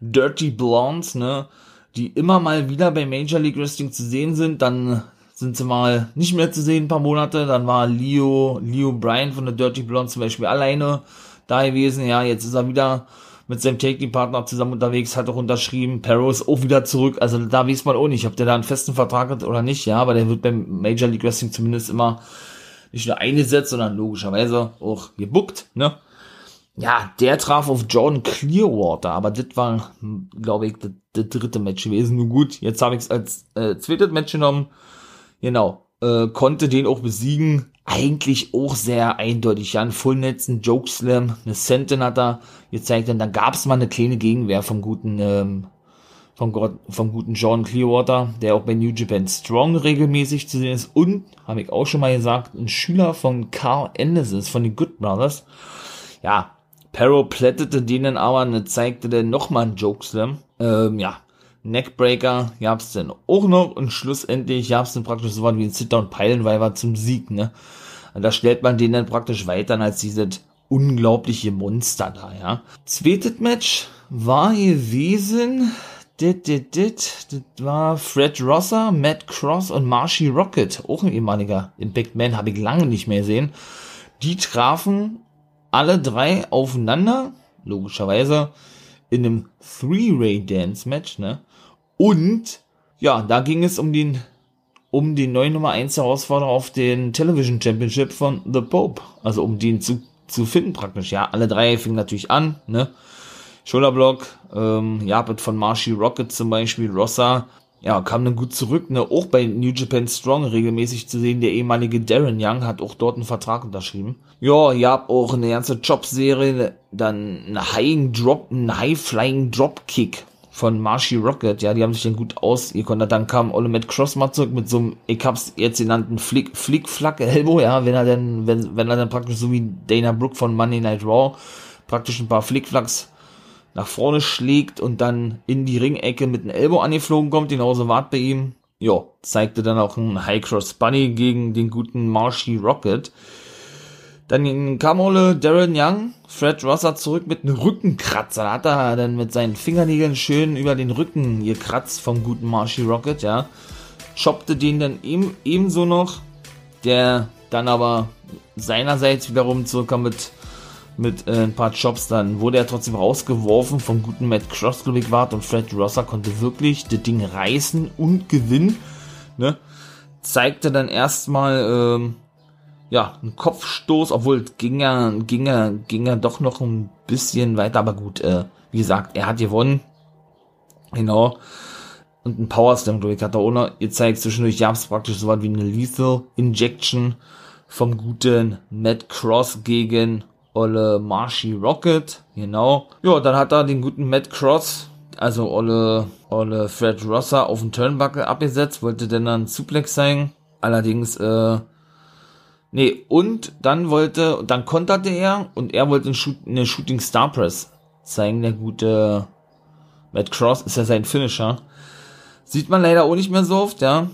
Dirty Blondes, ne? Die immer mal wieder bei Major League Wrestling zu sehen sind. Dann sind sie mal nicht mehr zu sehen, ein paar Monate. Dann war Leo, Leo Bryan von der Dirty Blondes zum Beispiel alleine da gewesen. Ja, jetzt ist er wieder mit seinem Taking-Partner zusammen unterwegs, hat auch unterschrieben. Perro ist auch wieder zurück. Also da weiß man auch nicht, ob der da einen festen Vertrag hat oder nicht. Ja, aber der wird beim Major League Wrestling zumindest immer nicht nur eingesetzt, sondern logischerweise auch gebuckt, ne? Ja, der traf auf Jordan Clearwater, aber das war, glaube ich, das, dritte Match gewesen. Nur gut, jetzt habe ich es als äh, zweites Match genommen. Genau, äh, konnte den auch besiegen eigentlich auch sehr eindeutig. Ja, ein Fullnetz, ein Jokeslam, eine Sentin hat er gezeigt und dann gab es mal eine kleine Gegenwehr vom guten, ähm, vom, vom guten John Clearwater, der auch bei New Japan Strong regelmäßig zu sehen ist und, habe ich auch schon mal gesagt, ein Schüler von Carl Anderson, von den Good Brothers. Ja, Perro plättete denen aber und zeigte dann nochmal einen Jokeslam. Ähm, ja, Neckbreaker gab's dann auch noch und schlussendlich gab's dann praktisch so was wie ein Sit-Down-Peilenweiber zum Sieg, ne? Und da stellt man den dann praktisch weiter als dieses unglaubliche Monster da, ja. Zweites Match war gewesen, dit, dit, dit, das war Fred Rosser, Matt Cross und Marshy Rocket, auch ein ehemaliger Impact Man, habe ich lange nicht mehr gesehen. Die trafen alle drei aufeinander, logischerweise, in einem Three-Way Dance Match, ne? Und ja, da ging es um den um den neuen Nummer 1 Herausforderer auf den Television Championship von The Pope. Also um den zu, zu finden praktisch. Ja, alle drei fingen natürlich an, ne? Schulterblock, ähm, ja, von Marshy Rocket zum Beispiel, Rossa, ja, kam dann gut zurück, ne, auch bei New Japan Strong regelmäßig zu sehen, der ehemalige Darren Young hat auch dort einen Vertrag unterschrieben. Ja, ihr auch eine ganze Jobserie, dann ein High Drop, ein High Flying Dropkick von Marshy Rocket, ja, die haben sich dann gut aus, ihr konntet, dann kam Ole Matt Cross mal zurück mit so einem, ich hab's jetzt genannten Flick, Flick, Flack, Elbow, ja, wenn er dann, wenn, wenn er dann praktisch so wie Dana Brooke von Monday Night Raw praktisch ein paar Flickflacks nach vorne schlägt und dann in die Ringecke mit einem Elbow angeflogen kommt, genauso wart bei ihm. Ja, zeigte dann auch ein High Cross Bunny gegen den guten Marshy Rocket. Dann kam Ole Darren Young, Fred Rosser zurück mit einem Rückenkratzer. Hat er dann mit seinen Fingernägeln schön über den Rücken gekratzt vom guten Marshy Rocket, ja. Choppte den dann eben, ebenso noch. Der dann aber seinerseits wiederum zurückkam mit mit äh, ein paar Jobs, dann wurde er trotzdem rausgeworfen vom guten Matt Cross, glaube ich, wart und Fred Rosser konnte wirklich das Ding reißen und gewinnen, ne? Zeigte dann erstmal, ähm, ja, einen Kopfstoß, obwohl ging er, ging er, ging er doch noch ein bisschen weiter, aber gut, äh, wie gesagt, er hat gewonnen, genau, und ein Power Slam, glaube ich, hat er ohne gezeigt, zwischendurch gab es praktisch so was wie eine Lethal Injection vom guten Matt Cross gegen Olle Marshy Rocket, genau. Ja, dann hat er den guten Matt Cross, also Olle, Olle Fred Rosser auf den Turnbuckle abgesetzt, wollte dann dann Suplex zeigen. Allerdings, äh, nee, und dann wollte, dann konterte er und er wollte eine Shooting Star Press zeigen, der gute Matt Cross ist ja sein Finisher. Sieht man leider auch nicht mehr so oft, ja.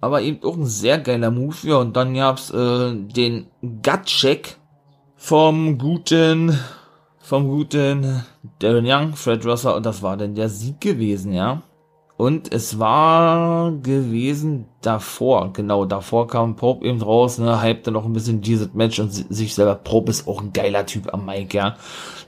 Aber eben auch ein sehr geiler Move, ja. Und dann gab's äh, den Gut-Check vom guten, vom guten Darren Young, Fred Rosser und das war dann der Sieg gewesen, ja. Und es war gewesen davor, genau, davor kam Pope eben raus, ne, hypte noch ein bisschen dieses Match und sich selber. Pope ist auch ein geiler Typ am Mike, ja.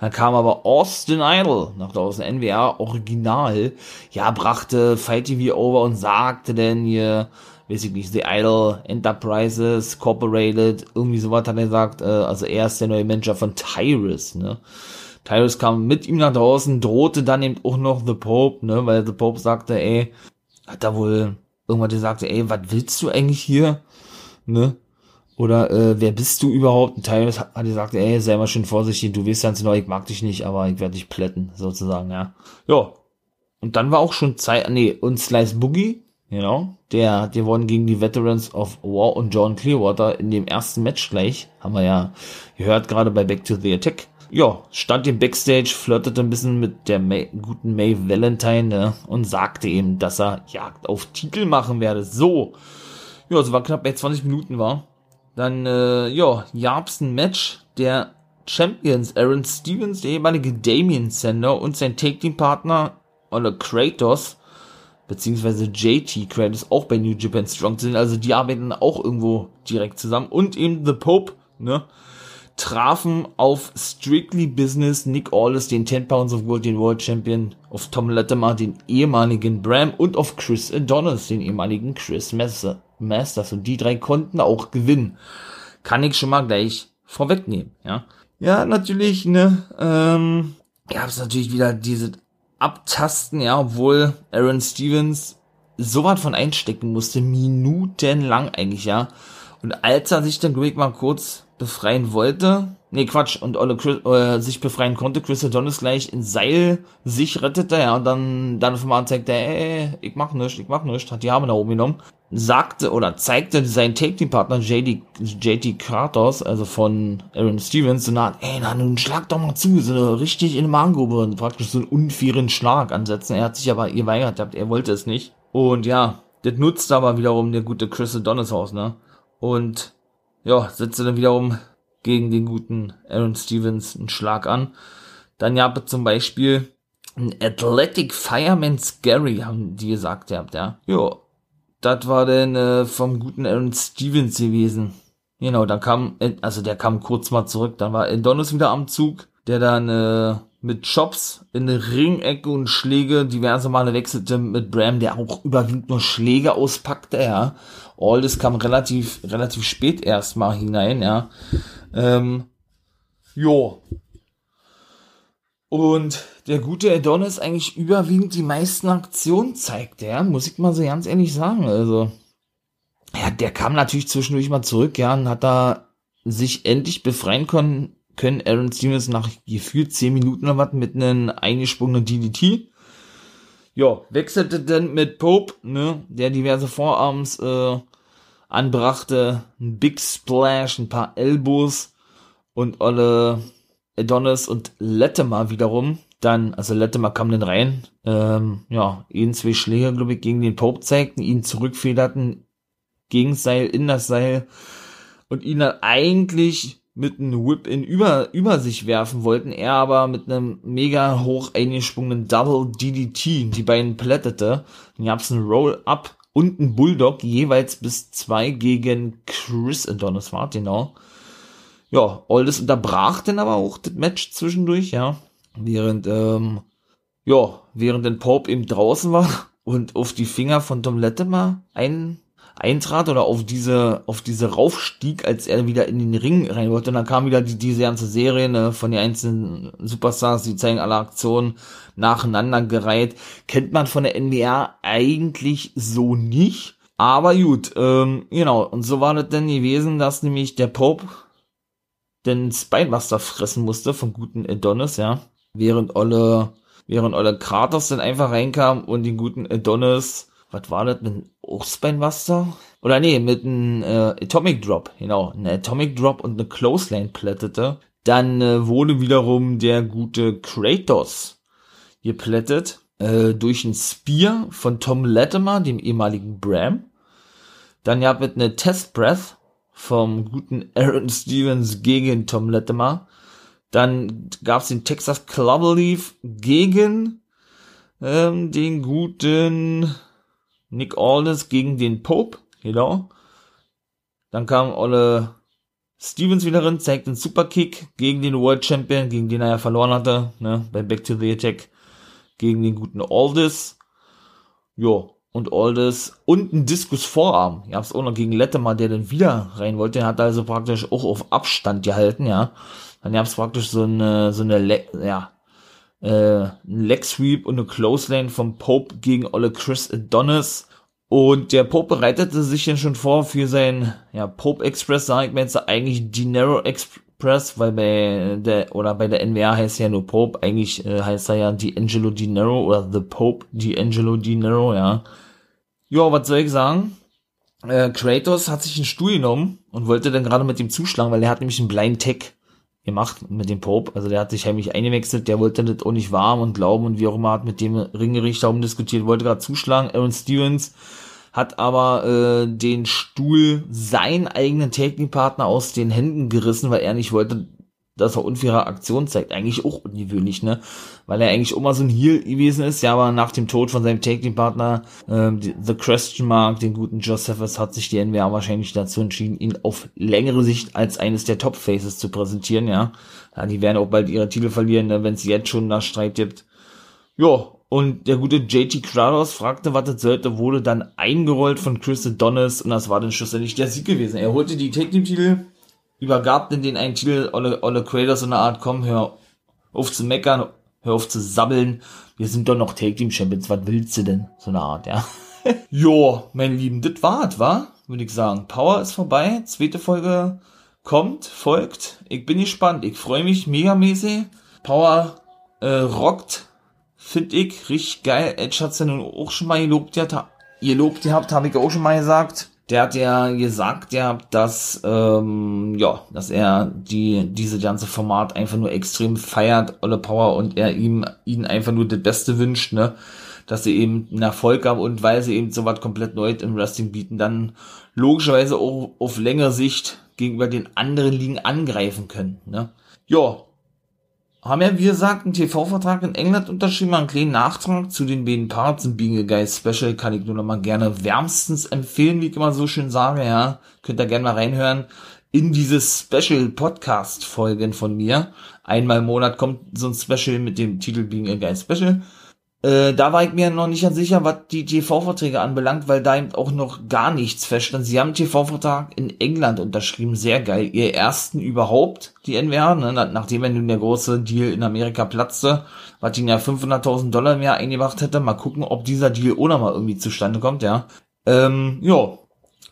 Dann kam aber Austin Idol nach draußen, NWR Original, ja, brachte Fight TV over und sagte denn hier, weiß ich nicht, The Idol Enterprises Corporated, irgendwie sowas hat er gesagt, äh, also er ist der neue Manager von Tyrus, ne. Tyrus kam mit ihm nach draußen, drohte dann eben auch noch The Pope, ne, weil The Pope sagte, ey, hat er wohl irgendwann gesagt, ey, was willst du eigentlich hier, ne, oder äh, wer bist du überhaupt? Und Tyrus hat, hat gesagt, ey, sei mal schön vorsichtig, du weißt ganz genau, ich mag dich nicht, aber ich werde dich plätten, sozusagen, ja. Ja. Und dann war auch schon Zeit, nee, und Slice Boogie, Genau. Der hat gewonnen gegen die Veterans of War und John Clearwater in dem ersten Match gleich. Haben wir ja gehört, gerade bei Back to the Attack. Ja, stand im Backstage, flirtete ein bisschen mit der May, guten May Valentine ne, und sagte eben, dass er Jagd auf Titel machen werde. So. Ja, es war knapp bei 20 Minuten war. Dann, äh, ja, gab's ein Match der Champions Aaron Stevens, der ehemalige Damien Sender und sein Take-Team-Partner Olle Kratos beziehungsweise JT Credits auch bei New Japan Strong sind, also die arbeiten auch irgendwo direkt zusammen und eben The Pope, ne, trafen auf Strictly Business Nick Aldis, den 10 Pounds of Gold, den World Champion, auf Tom Latimer, den ehemaligen Bram und auf Chris Adonis, den ehemaligen Chris Masters und die drei konnten auch gewinnen. Kann ich schon mal gleich vorwegnehmen, ja. Ja, natürlich, ne, ähm, gab es natürlich wieder diese abtasten, ja, obwohl Aaron Stevens so was von einstecken musste, minutenlang eigentlich, ja. Und als er sich dann Greg mal kurz befreien wollte, nee, Quatsch, und Olle Chris, äh, sich befreien konnte, Chris Adonis gleich in Seil. Sich rettete, ja, und dann, dann auf einmal zeigte er, ey, ich mach nichts, ich mach nichts, hat die Arme nach oben genommen, sagte oder zeigte seinen Take-Team-Partner JD, JT Kratos, also von Aaron Stevens, so nah, ey, na, nun schlag doch mal zu, so richtig in die Magengrube und praktisch so einen unfairen Schlag ansetzen. Er hat sich aber geweigert, er wollte es nicht. Und ja, das nutzt aber wiederum der gute Chris Adonis aus, ne? Und ja, setzte dann wiederum gegen den guten Aaron Stevens einen Schlag an. Dann gab zum Beispiel ein Athletic Fireman Scary, haben die gesagt, ja. Ja, das war dann äh, vom guten Aaron Stevens gewesen. Genau, dann kam, also der kam kurz mal zurück, dann war Adonis wieder am Zug. der dann äh, mit Chops in eine Ringecke und Schläge diverse Male wechselte mit Bram, der auch überwiegend nur Schläge auspackte, ja. All das kam relativ, relativ spät erstmal hinein, ja. Ähm, jo. Und der gute Adonis eigentlich überwiegend die meisten Aktionen zeigt, ja, muss ich mal so ganz ehrlich sagen, also. Ja, der kam natürlich zwischendurch mal zurück, ja, und hat da sich endlich befreien können können Aaron Stevens nach gefühlt 10 Minuten was mit einem eingesprungenen DDT. Ja, wechselte dann mit Pope, ne, der diverse Vorarms äh, anbrachte, ein Big Splash, ein paar Elbows und alle Adonis und Latimer wiederum. Dann, also Latimer kam dann rein, ähm, ja, ihn zwei Schläge, glaube ich, gegen den Pope zeigten, ihn zurückfederten gegen Seil, in das Seil und ihn dann eigentlich mit einem Whip in über, über sich werfen wollten, er aber mit einem mega hoch eingesprungenen Double DDT die beiden plättete. Dann gab's einen Roll-Up und einen Bulldog, jeweils bis zwei gegen Chris Adonis war, genau. Ja, all das unterbrach dann aber auch das Match zwischendurch, ja. Während, ähm, ja, während den Pope eben draußen war und auf die Finger von Tom Latimer ein eintrat oder auf diese, auf diese raufstieg, als er wieder in den Ring rein wollte. Und dann kam wieder die, diese ganze Serie ne, von den einzelnen Superstars, die zeigen alle Aktionen nacheinander gereiht. Kennt man von der NBA eigentlich so nicht. Aber gut, ähm, genau. Und so war das denn gewesen, dass nämlich der Pope den Spinebuster fressen musste vom guten Adonis, ja. Während Olle, während Olle Kratos dann einfach reinkam und den guten Adonis was war das, mit einem Ostbeinbuster? Oder nee, mit einem äh, Atomic Drop, genau, ein Atomic Drop und eine Clothesline plättete. Dann äh, wurde wiederum der gute Kratos geplättet äh, durch ein Spear von Tom Latimer, dem ehemaligen Bram. Dann gab es eine Test Breath vom guten Aaron Stevens gegen Tom Latimer. Dann gab es den Texas Cloverleaf gegen ähm, den guten Nick Aldis gegen den Pope, genau. Dann kam Olle Stevens wieder rein, zeigt einen Superkick gegen den World Champion, gegen den er ja verloren hatte, ne, bei Back to the Attack, gegen den guten Aldis. Jo, und Aldis und ein Diskus Vorarm. Ihr habt's auch noch gegen Lettemann, der dann wieder rein wollte. Der hat also praktisch auch auf Abstand gehalten, ja. Dann gab's praktisch so eine, so eine, Le ja, äh, ein Leg Sweep und eine Close Lane vom Pope gegen Olle Chris Adonis. Und der Pope bereitete sich dann schon vor für sein, ja, Pope Express, sage ich mir jetzt eigentlich Dinero Express, weil bei der, oder bei der NWA heißt ja nur Pope, eigentlich äh, heißt er ja D'Angelo Dinero oder The Pope D'Angelo Dinero, ja. Ja, was soll ich sagen? Äh, Kratos hat sich einen Stuhl genommen und wollte dann gerade mit dem zuschlagen, weil er hat nämlich einen Blind Tech gemacht mit dem Pope. Also der hat sich heimlich eingewechselt, der wollte das auch nicht warm und glauben und wie auch immer hat mit dem Ringgericht darum diskutiert, wollte gerade zuschlagen. Aaron Stevens hat aber äh, den Stuhl seinen eigenen Technikpartner aus den Händen gerissen, weil er nicht wollte, dass er unfaire Aktion zeigt. Eigentlich auch ungewöhnlich, ne? Weil er eigentlich immer so ein Heal gewesen ist, ja, aber nach dem Tod von seinem Technikpartner, ähm, The Question Mark, den guten Josephus, hat sich die NWA wahrscheinlich dazu entschieden, ihn auf längere Sicht als eines der Top Faces zu präsentieren, ja. ja die werden auch bald ihre Titel verlieren, ne, wenn es jetzt schon da Streit gibt. Ja, und der gute JT Kratos fragte, was das sollte, wurde dann eingerollt von Chris Adonis und das war dann schlussendlich der Sieg gewesen. Er holte die Technik-Titel, übergab denn den einen Titel, Olle, Olle Kratos so eine Art, komm, hör auf zu meckern, hör auf zu sabbeln, wir sind doch noch Take Team Champions, was willst du denn? So eine Art, ja. jo, mein Lieben, das war's, wa? Würde ich sagen. Power ist vorbei, zweite Folge kommt, folgt. Ich bin gespannt, ich freue mich megamäßig. Power äh, rockt, finde ich, richtig geil. Edge hat's ja nun auch schon mal gelobt, ihr, ihr lobt gehabt, habe ich auch schon mal gesagt der hat ja gesagt, ja, dass ähm, ja, dass er die diese ganze Format einfach nur extrem feiert, Olle Power und er ihm ihnen einfach nur das Beste wünscht, ne, dass sie eben einen Erfolg haben und weil sie eben so was komplett Neues im Wrestling bieten, dann logischerweise auch auf längere Sicht gegenüber den anderen Ligen angreifen können, ne. Ja, haben ja, wie gesagt, einen TV-Vertrag in England unterschrieben, einen kleinen Nachtrag zu den beiden Parts im Being a Guy Special kann ich nur noch mal gerne wärmstens empfehlen, wie ich immer so schön sage, ja. Könnt ihr gerne mal reinhören. in diese Special-Podcast-Folgen von mir. Einmal im Monat kommt so ein Special mit dem Titel Being a Guy Special. Äh, da war ich mir noch nicht ganz sicher, was die TV-Verträge anbelangt, weil da eben auch noch gar nichts feststand. Sie haben TV-Vertrag in England unterschrieben, sehr geil. Ihr ersten überhaupt, die NWA, ne? nachdem nun der große Deal in Amerika platzte, was ihnen ja 500.000 Dollar mehr eingebracht hätte. Mal gucken, ob dieser Deal ohne mal irgendwie zustande kommt, ja. Ähm, ja.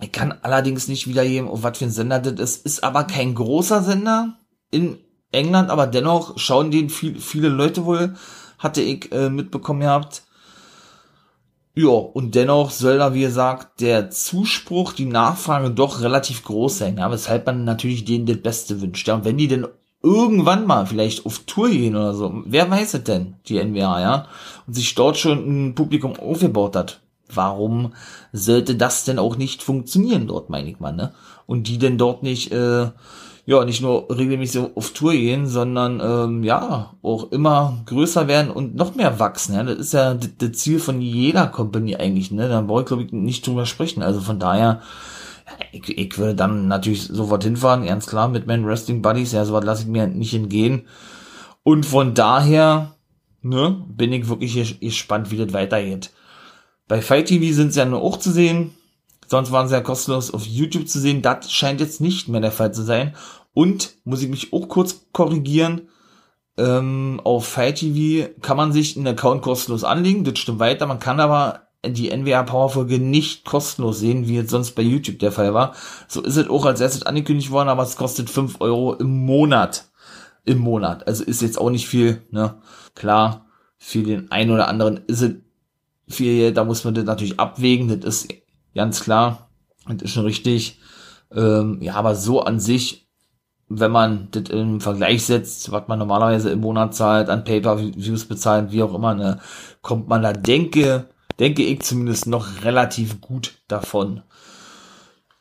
Ich kann allerdings nicht wiedergeben, was für ein Sender das ist. Ist aber kein großer Sender in England, aber dennoch schauen den viel, viele Leute wohl hatte ich äh, mitbekommen gehabt. Ja, und dennoch soll da, wie gesagt, der Zuspruch, die Nachfrage doch relativ groß sein, ja, weshalb man natürlich denen das Beste wünscht. Ja, und wenn die denn irgendwann mal vielleicht auf Tour gehen oder so, wer weiß es denn, die NWA, ja, und sich dort schon ein Publikum aufgebaut hat, warum sollte das denn auch nicht funktionieren dort, meine ich mal, ne? Und die denn dort nicht, äh, ja, nicht nur regelmäßig auf Tour gehen, sondern ähm, ja, auch immer größer werden und noch mehr wachsen. Ja? Das ist ja das Ziel von jeder Company eigentlich, ne? Da brauche ich, glaube ich, nicht drüber sprechen. Also von daher, ich, ich würde dann natürlich sofort hinfahren, ganz klar, mit meinen Wrestling Buddies, ja, sowas lasse ich mir nicht entgehen. Und von daher, ne, bin ich wirklich gespannt, wie das weitergeht. Bei Fight TV sind sie ja nur auch zu sehen. Sonst waren sie ja kostenlos auf YouTube zu sehen. Das scheint jetzt nicht mehr der Fall zu sein. Und muss ich mich auch kurz korrigieren, ähm, auf Fight TV kann man sich einen Account kostenlos anlegen, das stimmt weiter, man kann aber die NWA Power Folge nicht kostenlos sehen, wie jetzt sonst bei YouTube der Fall war. So ist es auch als erstes angekündigt worden, aber es kostet fünf Euro im Monat. Im Monat. Also ist jetzt auch nicht viel, ne? Klar, für den einen oder anderen ist es viel, da muss man das natürlich abwägen, das ist ganz klar, das ist schon richtig. Ähm, ja, aber so an sich wenn man das im Vergleich setzt, was man normalerweise im Monat zahlt, an Pay-Per-Views bezahlt, wie auch immer, ne, kommt man da, denke, denke ich zumindest noch relativ gut davon.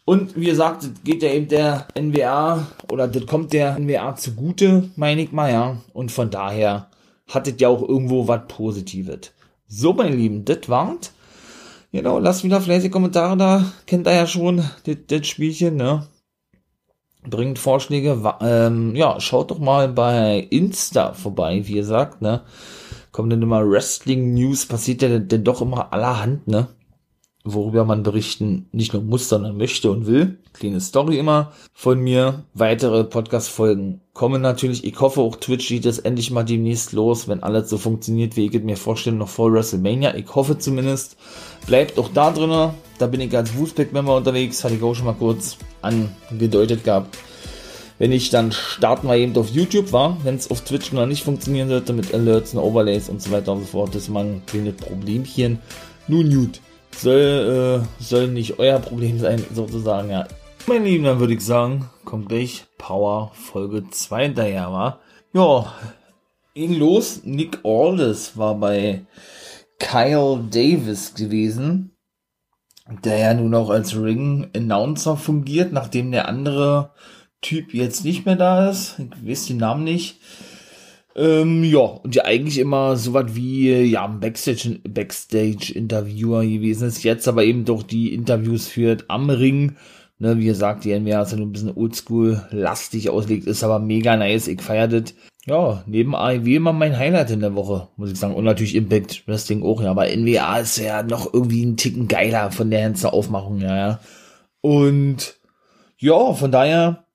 Und wie gesagt, das geht ja eben der NWA oder das kommt der NWA zugute, meine ich mal, ja. Und von daher hat es ja auch irgendwo was Positives. So, meine Lieben, das war's. Genau, lasst wieder fleißig Kommentare da. Kennt ihr ja schon, das, das Spielchen, ne? Bringt Vorschläge. Ähm, ja, schaut doch mal bei Insta vorbei, wie ihr sagt, ne? Kommen denn immer Wrestling News, passiert ja denn doch immer allerhand, ne? Worüber man berichten nicht nur muss, sondern möchte und will. Kleine Story immer von mir. Weitere Podcast-Folgen kommen natürlich. Ich hoffe, auch Twitch geht es endlich mal demnächst los, wenn alles so funktioniert, wie ich es mir vorstelle, noch vor WrestleMania. Ich hoffe zumindest. Bleibt auch da drinnen. Da bin ich als Woospack-Member unterwegs. Hatte ich auch schon mal kurz angedeutet gehabt. Wenn ich dann starten wir eben auf YouTube war, wenn es auf Twitch noch nicht funktionieren sollte mit Alerts und Overlays und so weiter und so fort, das ist mal ein kleines Problemchen. Nun gut, soll, äh, soll nicht euer Problem sein, sozusagen, ja. Mein Lieben, dann würde ich sagen, kommt gleich Power Folge 2 hinterher, war. Ja, ging los. Nick Aldis war bei Kyle Davis gewesen der ja nun auch als Ring-Announcer fungiert, nachdem der andere Typ jetzt nicht mehr da ist. Ich weiß den Namen nicht. Ähm, ja, und ja eigentlich immer so was wie, ja, ein Backstage, Backstage-Interviewer gewesen ist, jetzt aber eben doch die Interviews führt am Ring. Ne, wie gesagt, die NWA ist ja nur ein bisschen oldschool-lastig auslegt, ist aber mega nice, ich feier das ja, neben AEW immer mein Highlight in der Woche, muss ich sagen. Und natürlich Impact Wrestling auch, ja. Aber NWA ist ja noch irgendwie ein Ticken geiler von der ganzen Aufmachung, ja, ja. Und ja, von daher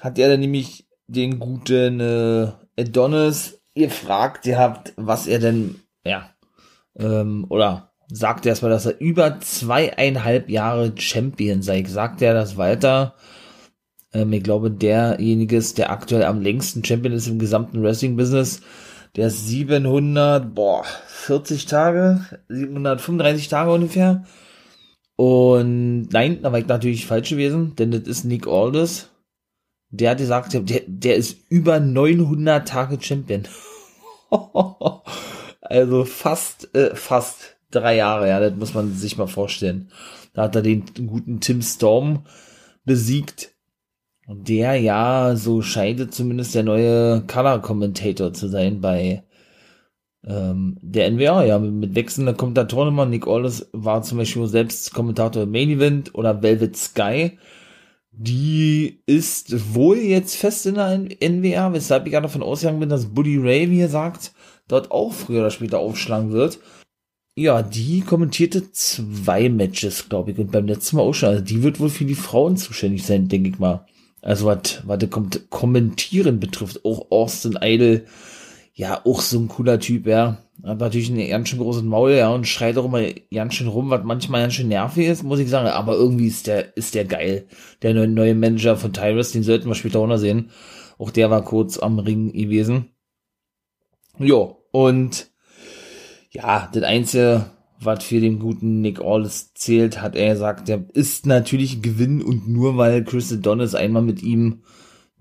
hat er dann nämlich den guten äh, Adonis gefragt, ihr habt, was er denn, ja, ähm, oder sagt erstmal, dass er über zweieinhalb Jahre Champion sei. Sagt er das weiter? Ähm, ich glaube, derjenige ist, der aktuell am längsten Champion ist im gesamten Wrestling-Business. Der ist 700, boah, 40 Tage, 735 Tage ungefähr. Und nein, da war ich natürlich falsch gewesen, denn das ist Nick Aldis. Der hat gesagt, der, der ist über 900 Tage Champion. also fast, äh, fast drei Jahre, ja, das muss man sich mal vorstellen. Da hat er den guten Tim Storm besiegt der ja, so scheint zumindest der neue Color-Commentator zu sein bei ähm, der NWA, ja, mit, mit wechselnden Kommentatoren immer. Nick Aldis war zum Beispiel selbst Kommentator im Main Event oder Velvet Sky. Die ist wohl jetzt fest in der NWR, weshalb ich ja davon ausgegangen bin, dass Buddy Ray, wie er sagt, dort auch früher oder später aufschlagen wird. Ja, die kommentierte zwei Matches, glaube ich, und beim letzten Mal auch schon. Also die wird wohl für die Frauen zuständig sein, denke ich mal. Also was, was das Kommentieren betrifft, auch Austin Idol, ja, auch so ein cooler Typ, ja. Hat natürlich einen ganz schön großen Maul, ja, und schreit auch immer ganz schön rum, was manchmal ganz schön nervig ist, muss ich sagen. Aber irgendwie ist der, ist der geil. Der neue, neue Manager von Tyrus, den sollten wir später auch noch sehen. Auch der war kurz am Ring gewesen. Jo, und ja, das Einzige, was für den guten Nick Aldis zählt, hat er gesagt, der ist natürlich Gewinn und nur weil Chris Adonis einmal mit ihm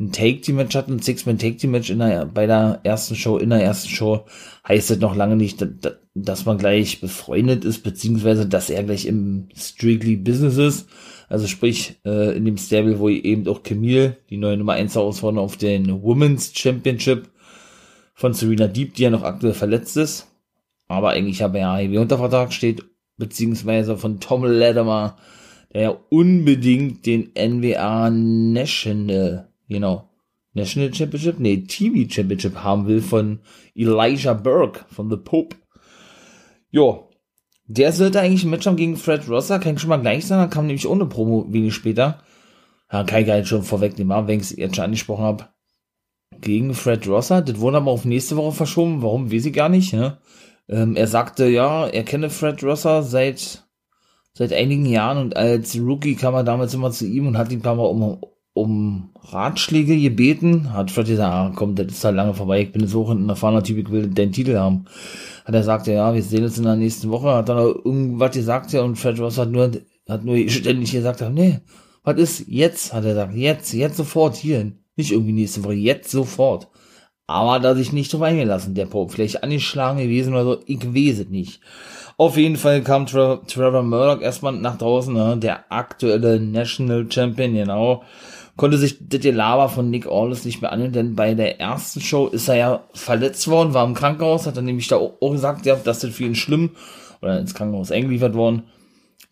ein Take-Team-Match hat, ein Six-Man-Take-Team-Match bei der ersten Show, in der ersten Show, heißt das noch lange nicht, dass, dass man gleich befreundet ist, beziehungsweise, dass er gleich im Strictly Business ist. Also sprich, äh, in dem Stable, wo eben auch Camille, die neue Nummer 1 Herausforderung auf den Women's Championship von Serena Deep, die ja noch aktuell verletzt ist, aber eigentlich ja AEW unter Vertrag steht, beziehungsweise von Tom Latimer, der ja unbedingt den NWA National, genau, National Championship, nee, TV Championship haben will von Elijah Burke von The Pope. Jo, der sollte eigentlich ein Match haben gegen Fred Rosser, kann ich schon mal gleich sagen, kam nämlich ohne Promo wenig später. Ja, kann ich halt schon vorwegnehmen, wenn ich es jetzt schon angesprochen habe. Gegen Fred Rosser, das wurde aber auf nächste Woche verschoben, warum, weiß ich gar nicht, ne? Ähm, er sagte, ja, er kenne Fred Rosser seit, seit einigen Jahren und als Rookie kam er damals immer zu ihm und hat ihn ein paar Mal um, um Ratschläge gebeten. Hat Fred gesagt, ah, komm, das ist halt lange vorbei, ich bin jetzt hoch ein erfahrener Typ, ich will deinen Titel haben. Hat er gesagt, ja, wir sehen uns in der nächsten Woche, hat dann irgendwas gesagt, ja, und Fred Rosser hat nur, hat nur ständig gesagt, nee, was ist jetzt, hat er gesagt, jetzt, jetzt sofort hier, nicht irgendwie nächste Woche, jetzt sofort. Aber da sich nicht drauf eingelassen, der Pope. Vielleicht angeschlagen gewesen oder so, ich weiß es nicht. Auf jeden Fall kam Tra Trevor Murdoch erstmal nach draußen, ne? der aktuelle National Champion, genau. Konnte sich das Gelaber von Nick Aldis nicht mehr anhören, denn bei der ersten Show ist er ja verletzt worden, war im Krankenhaus, hat er nämlich da auch gesagt, ja, das für ihn schlimm, oder ins Krankenhaus eingeliefert worden,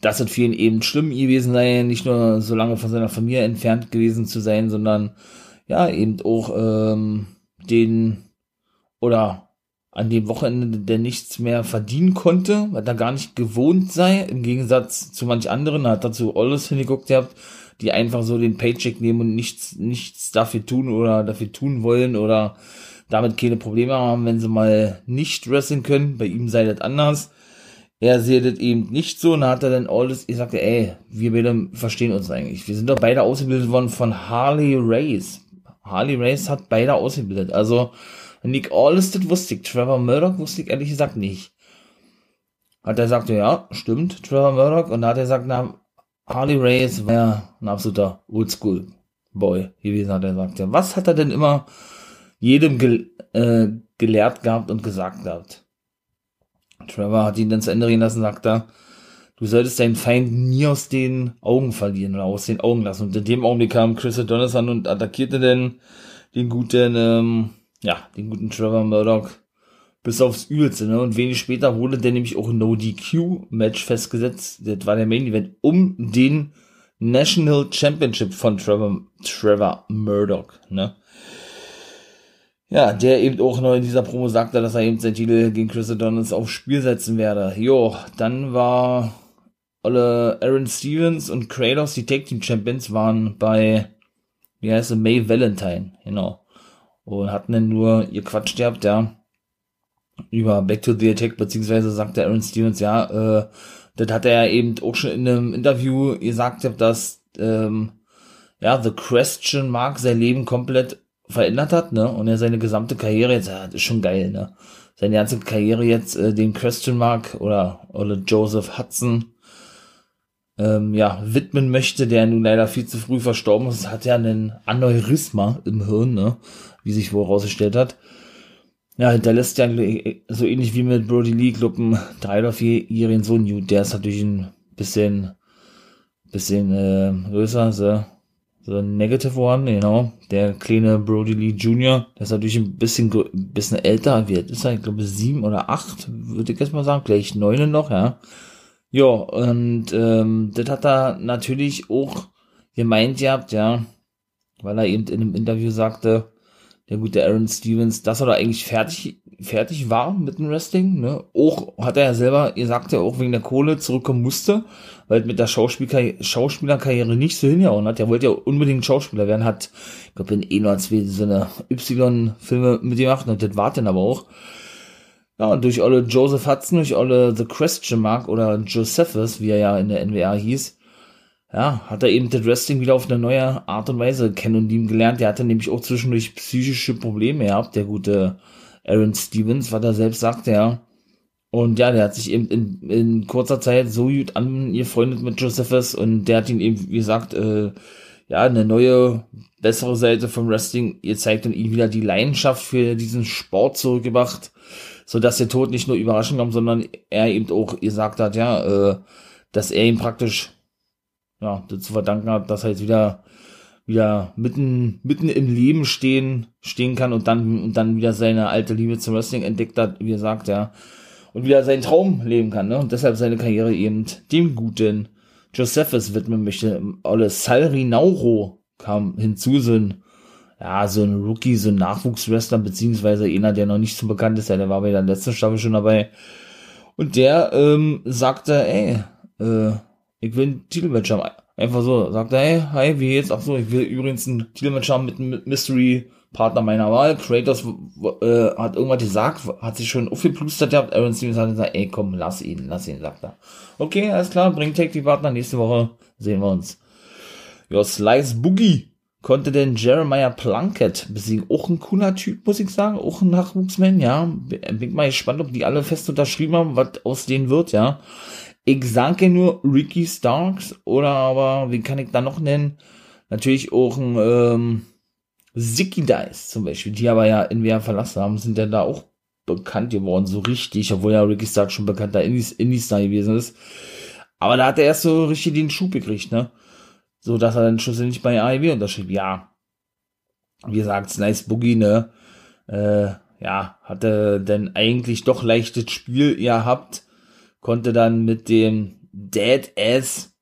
das für ihn eben schlimm gewesen sei, nicht nur so lange von seiner Familie entfernt gewesen zu sein, sondern ja, eben auch, ähm, den oder an dem Wochenende der nichts mehr verdienen konnte, weil er gar nicht gewohnt sei, im Gegensatz zu manch anderen, hat dazu alles hingeguckt gehabt, die einfach so den Paycheck nehmen und nichts, nichts dafür tun oder dafür tun wollen oder damit keine Probleme haben, wenn sie mal nicht wresteln können. Bei ihm sei das anders. Er sieht das eben nicht so und hat er dann alles, ich sagte, ey, wir beide verstehen uns eigentlich. Wir sind doch beide ausgebildet worden von Harley Race. Harley Race hat beide ausgebildet. Also Nick Aldis, das wusste ich. Trevor Murdoch wusste ich ehrlich gesagt nicht. Hat er gesagt, ja, stimmt, Trevor Murdoch. Und da hat er gesagt, na, Harley Race war ja ein absoluter Oldschool Boy gewesen, hat er gesagt. Was hat er denn immer jedem gel äh, gelehrt gehabt und gesagt gehabt? Trevor hat ihn dann zu Ende reden lassen, sagt er, du solltest deinen Feind nie aus den Augen verlieren oder aus den Augen lassen. Und in dem Augenblick kam Chris Adonis an und attackierte dann den guten, ähm, ja, den guten Trevor Murdoch bis aufs Übelste, ne? Und wenig später wurde dann nämlich auch ein No-DQ-Match festgesetzt. Das war der Main Event um den National Championship von Trevor, Trevor Murdoch, ne? Ja, der eben auch noch in dieser Promo sagte, dass er eben sein Titel gegen Chris Adonis aufs Spiel setzen werde. Jo, dann war alle Aaron Stevens und Kratos, die Tag Team Champions, waren bei, wie heißt es, May Valentine, genau. Und hatten dann nur ihr Quatsch gehabt, ja, über Back to the Attack, beziehungsweise sagte Aaron Stevens, ja, äh, das hat er eben auch schon in einem Interview gesagt, dass, ähm, ja, The Question Mark sein Leben komplett verändert hat, ne, und er seine gesamte Karriere jetzt, ja, das ist schon geil, ne, seine ganze Karriere jetzt, äh, den Question Mark oder, oder Joseph Hudson, ähm, ja, widmen möchte, der nun leider viel zu früh verstorben ist, hat ja einen Aneurysma im Hirn, ne, wie sich wohl herausgestellt hat. Ja, hinterlässt ja so ähnlich wie mit Brody Lee, einen drei oder vierjährigen Sohn, der ist natürlich ein bisschen, bisschen äh, größer, so, so Negative One, genau. Der kleine Brody Lee Jr., der ist natürlich ein bisschen, bisschen älter, alt ist er? Ich glaube sieben oder acht, würde ich jetzt mal sagen, gleich neune noch, ja. Ja, und ähm, das hat er natürlich auch gemeint gehabt, ja, weil er eben in einem Interview sagte, der gute Aaron Stevens, dass er da eigentlich fertig, fertig war mit dem Wrestling, ne? Auch hat er ja selber, ihr sagt ja auch wegen der Kohle zurückkommen musste, weil mit der Schauspielkarriere, Schauspielerkarriere nicht so hingehauen hat. Der wollte ja unbedingt Schauspieler werden, hat, ich glaube, in eh oder zwei so eine Y-Filme mitgemacht und das war dann aber auch. Ja, und durch alle Joseph Hudson, durch alle The Question Mark oder Josephus, wie er ja in der NWA hieß, ja, hat er eben das Wrestling wieder auf eine neue Art und Weise kennen und ihm gelernt. Der hatte nämlich auch zwischendurch psychische Probleme gehabt, der gute Aaron Stevens, was er selbst sagte, ja. Und ja, der hat sich eben in, in kurzer Zeit so gut angefreundet mit Josephus und der hat ihn eben, wie gesagt, äh, ja, eine neue, bessere Seite vom Wrestling gezeigt und ihm wieder die Leidenschaft für diesen Sport zurückgebracht, so dass der Tod nicht nur überraschend kam, sondern er eben auch gesagt hat, ja, äh, dass er ihm praktisch ja, zu verdanken hat, dass er jetzt wieder, wieder mitten, mitten im Leben stehen, stehen kann und dann, und dann wieder seine alte Liebe zum Wrestling entdeckt hat, wie er sagt, ja, und wieder seinen Traum leben kann, ne, und deshalb seine Karriere eben dem guten Josephus widmen möchte. Olle Salri Nauro kam hinzu, so ein, ja, so ein Rookie, so ein Nachwuchswrestler, beziehungsweise einer, der noch nicht so bekannt ist, ja, der war bei der letzten Staffel schon dabei. Und der ähm, sagte, ey, äh, ich will ein Titelmatch haben. Einfach so, sagt er, hey, hi, wie geht's? Ach so, ich will übrigens ein Titelmatch haben mit einem Mystery-Partner meiner Wahl. Kratos äh, hat irgendwas gesagt, hat sich schon aufgeplustert gehabt. Aaron Stevens hat gesagt, ey, komm, lass ihn, lass ihn, sagt er. Okay, alles klar, bring Tag die Partner, nächste Woche sehen wir uns. Ja, Slice Boogie konnte denn Jeremiah Plunkett besiegen. Auch ein cooler Typ, muss ich sagen. Auch ein Nachwuchsman, ja. Bin mal gespannt, ob die alle fest unterschrieben haben, was aus denen wird, ja. Ich sage nur Ricky Starks oder aber, wie kann ich da noch nennen? Natürlich auch ein ähm, Zicky Dice zum Beispiel, die aber ja in NWA verlassen haben, sind ja da auch bekannt geworden, so richtig, obwohl ja Ricky Starks schon bekannter Indie-Star gewesen ist. Aber da hat er erst so richtig den Schub gekriegt, ne? So dass er dann schlussendlich bei AEW unterschrieb. Ja. Wie gesagt, Nice Boogie, ne? Äh, ja, hatte denn eigentlich doch leichtes Spiel gehabt konnte dann mit dem Dead Ass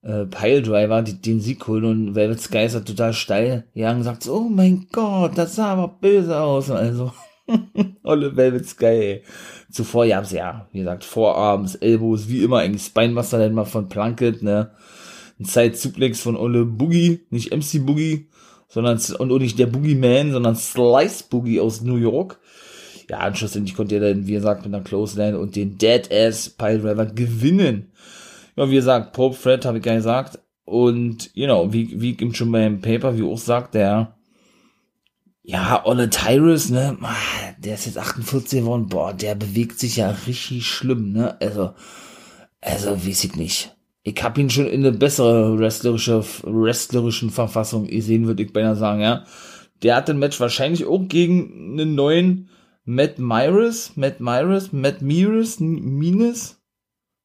äh, Piledriver die, den Sieg holen und Velvet Sky ist total steil ja und sagt so, oh mein Gott, das sah aber böse aus. Also, olle Velvet Sky, ey. Zuvor, ja, ja, wie gesagt, Vorarms, Elbows, wie immer, eigentlich Spinebuster dann mal von Plunkett, ne. Ein Side Suplex von Olle Boogie, nicht MC Boogie, sondern, und auch nicht der Boogie Man, sondern Slice Boogie aus New York ja, und schlussendlich konnte er dann, wie gesagt, mit einer Close Line und den Dead Ass Pile Driver gewinnen. Ja, wie gesagt, Pope Fred habe ich nicht gesagt. Und, you know, wie, wie ihm schon beim Paper, wie auch sagt, der, ja, Olle Tyrus, ne, ah, der ist jetzt 48 geworden, boah, der bewegt sich ja richtig schlimm, ne, also, also, weiß ich nicht. Ich hab ihn schon in eine bessere wrestlerische, wrestlerischen Verfassung gesehen, würde ich beinahe sagen, ja. Der hat den Match wahrscheinlich auch gegen einen neuen Matt Myris, Matt Myris, Matt Myris, Mines,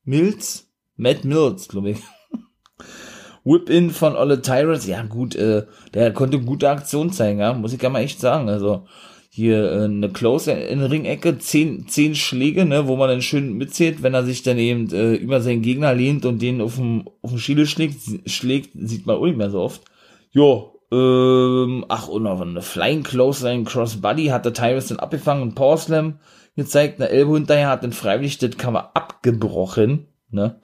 Mills, Matt Mills, glaube ich. Whip-In von Olle Tyrus, ja gut, äh, der konnte gute Aktion zeigen, ja, muss ich gar mal echt sagen. Also hier äh, eine Close in Ringecke, zehn, zehn Schläge, ne, wo man dann schön mitzählt, wenn er sich dann eben äh, über seinen Gegner lehnt und den auf dem auf dem Schiele schlägt, schlägt, sieht man auch nicht mehr so oft. Jo, ähm, ach, und noch eine Flying Close Line Crossbody hat der Tyrus dann abgefangen und Power Slam gezeigt. Eine Elbow hinterher hat dann freiwillig das Cover abgebrochen, ne?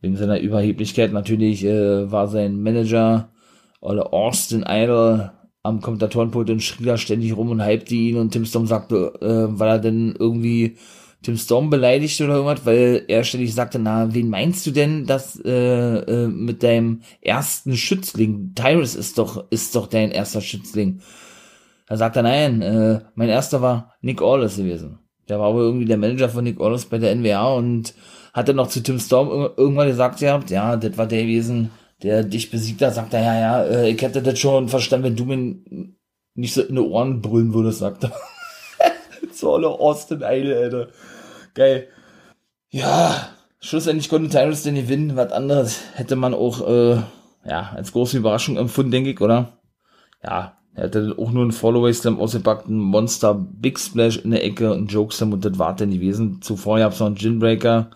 Wegen seiner Überheblichkeit. Natürlich äh, war sein Manager oder Austin Idol am Kommentatorenpult und schrie da ständig rum und hypte ihn und Tim Storm sagte, äh, weil er denn irgendwie Tim Storm beleidigt oder irgendwas, weil er ständig sagte, na, wen meinst du denn, dass äh, äh, mit deinem ersten Schützling? Tyrus ist doch, ist doch dein erster Schützling. Da sagt er, nein, äh, mein erster war Nick Aldis gewesen. Der war aber irgendwie der Manager von Nick Aldis bei der NWA und hat dann noch zu Tim Storm irgendwann gesagt gehabt, ja, das war der gewesen, der dich besiegt hat, sagt er, ja, ja, äh, ich hätte das schon verstanden, wenn du mir nicht so in die Ohren brüllen würdest, sagt er. So alle Austin Idol, Alter. Geil. Ja, schlussendlich konnte Tyrus denn gewinnen. Was anderes hätte man auch, äh, ja, als große Überraschung empfunden, denke ich, oder? Ja, er hatte auch nur einen Followaway Slam ausgepackt, einen Monster Big Splash in der Ecke, ein Joke Slam und das war dann gewesen. Zuvor gab es noch einen Ginbreaker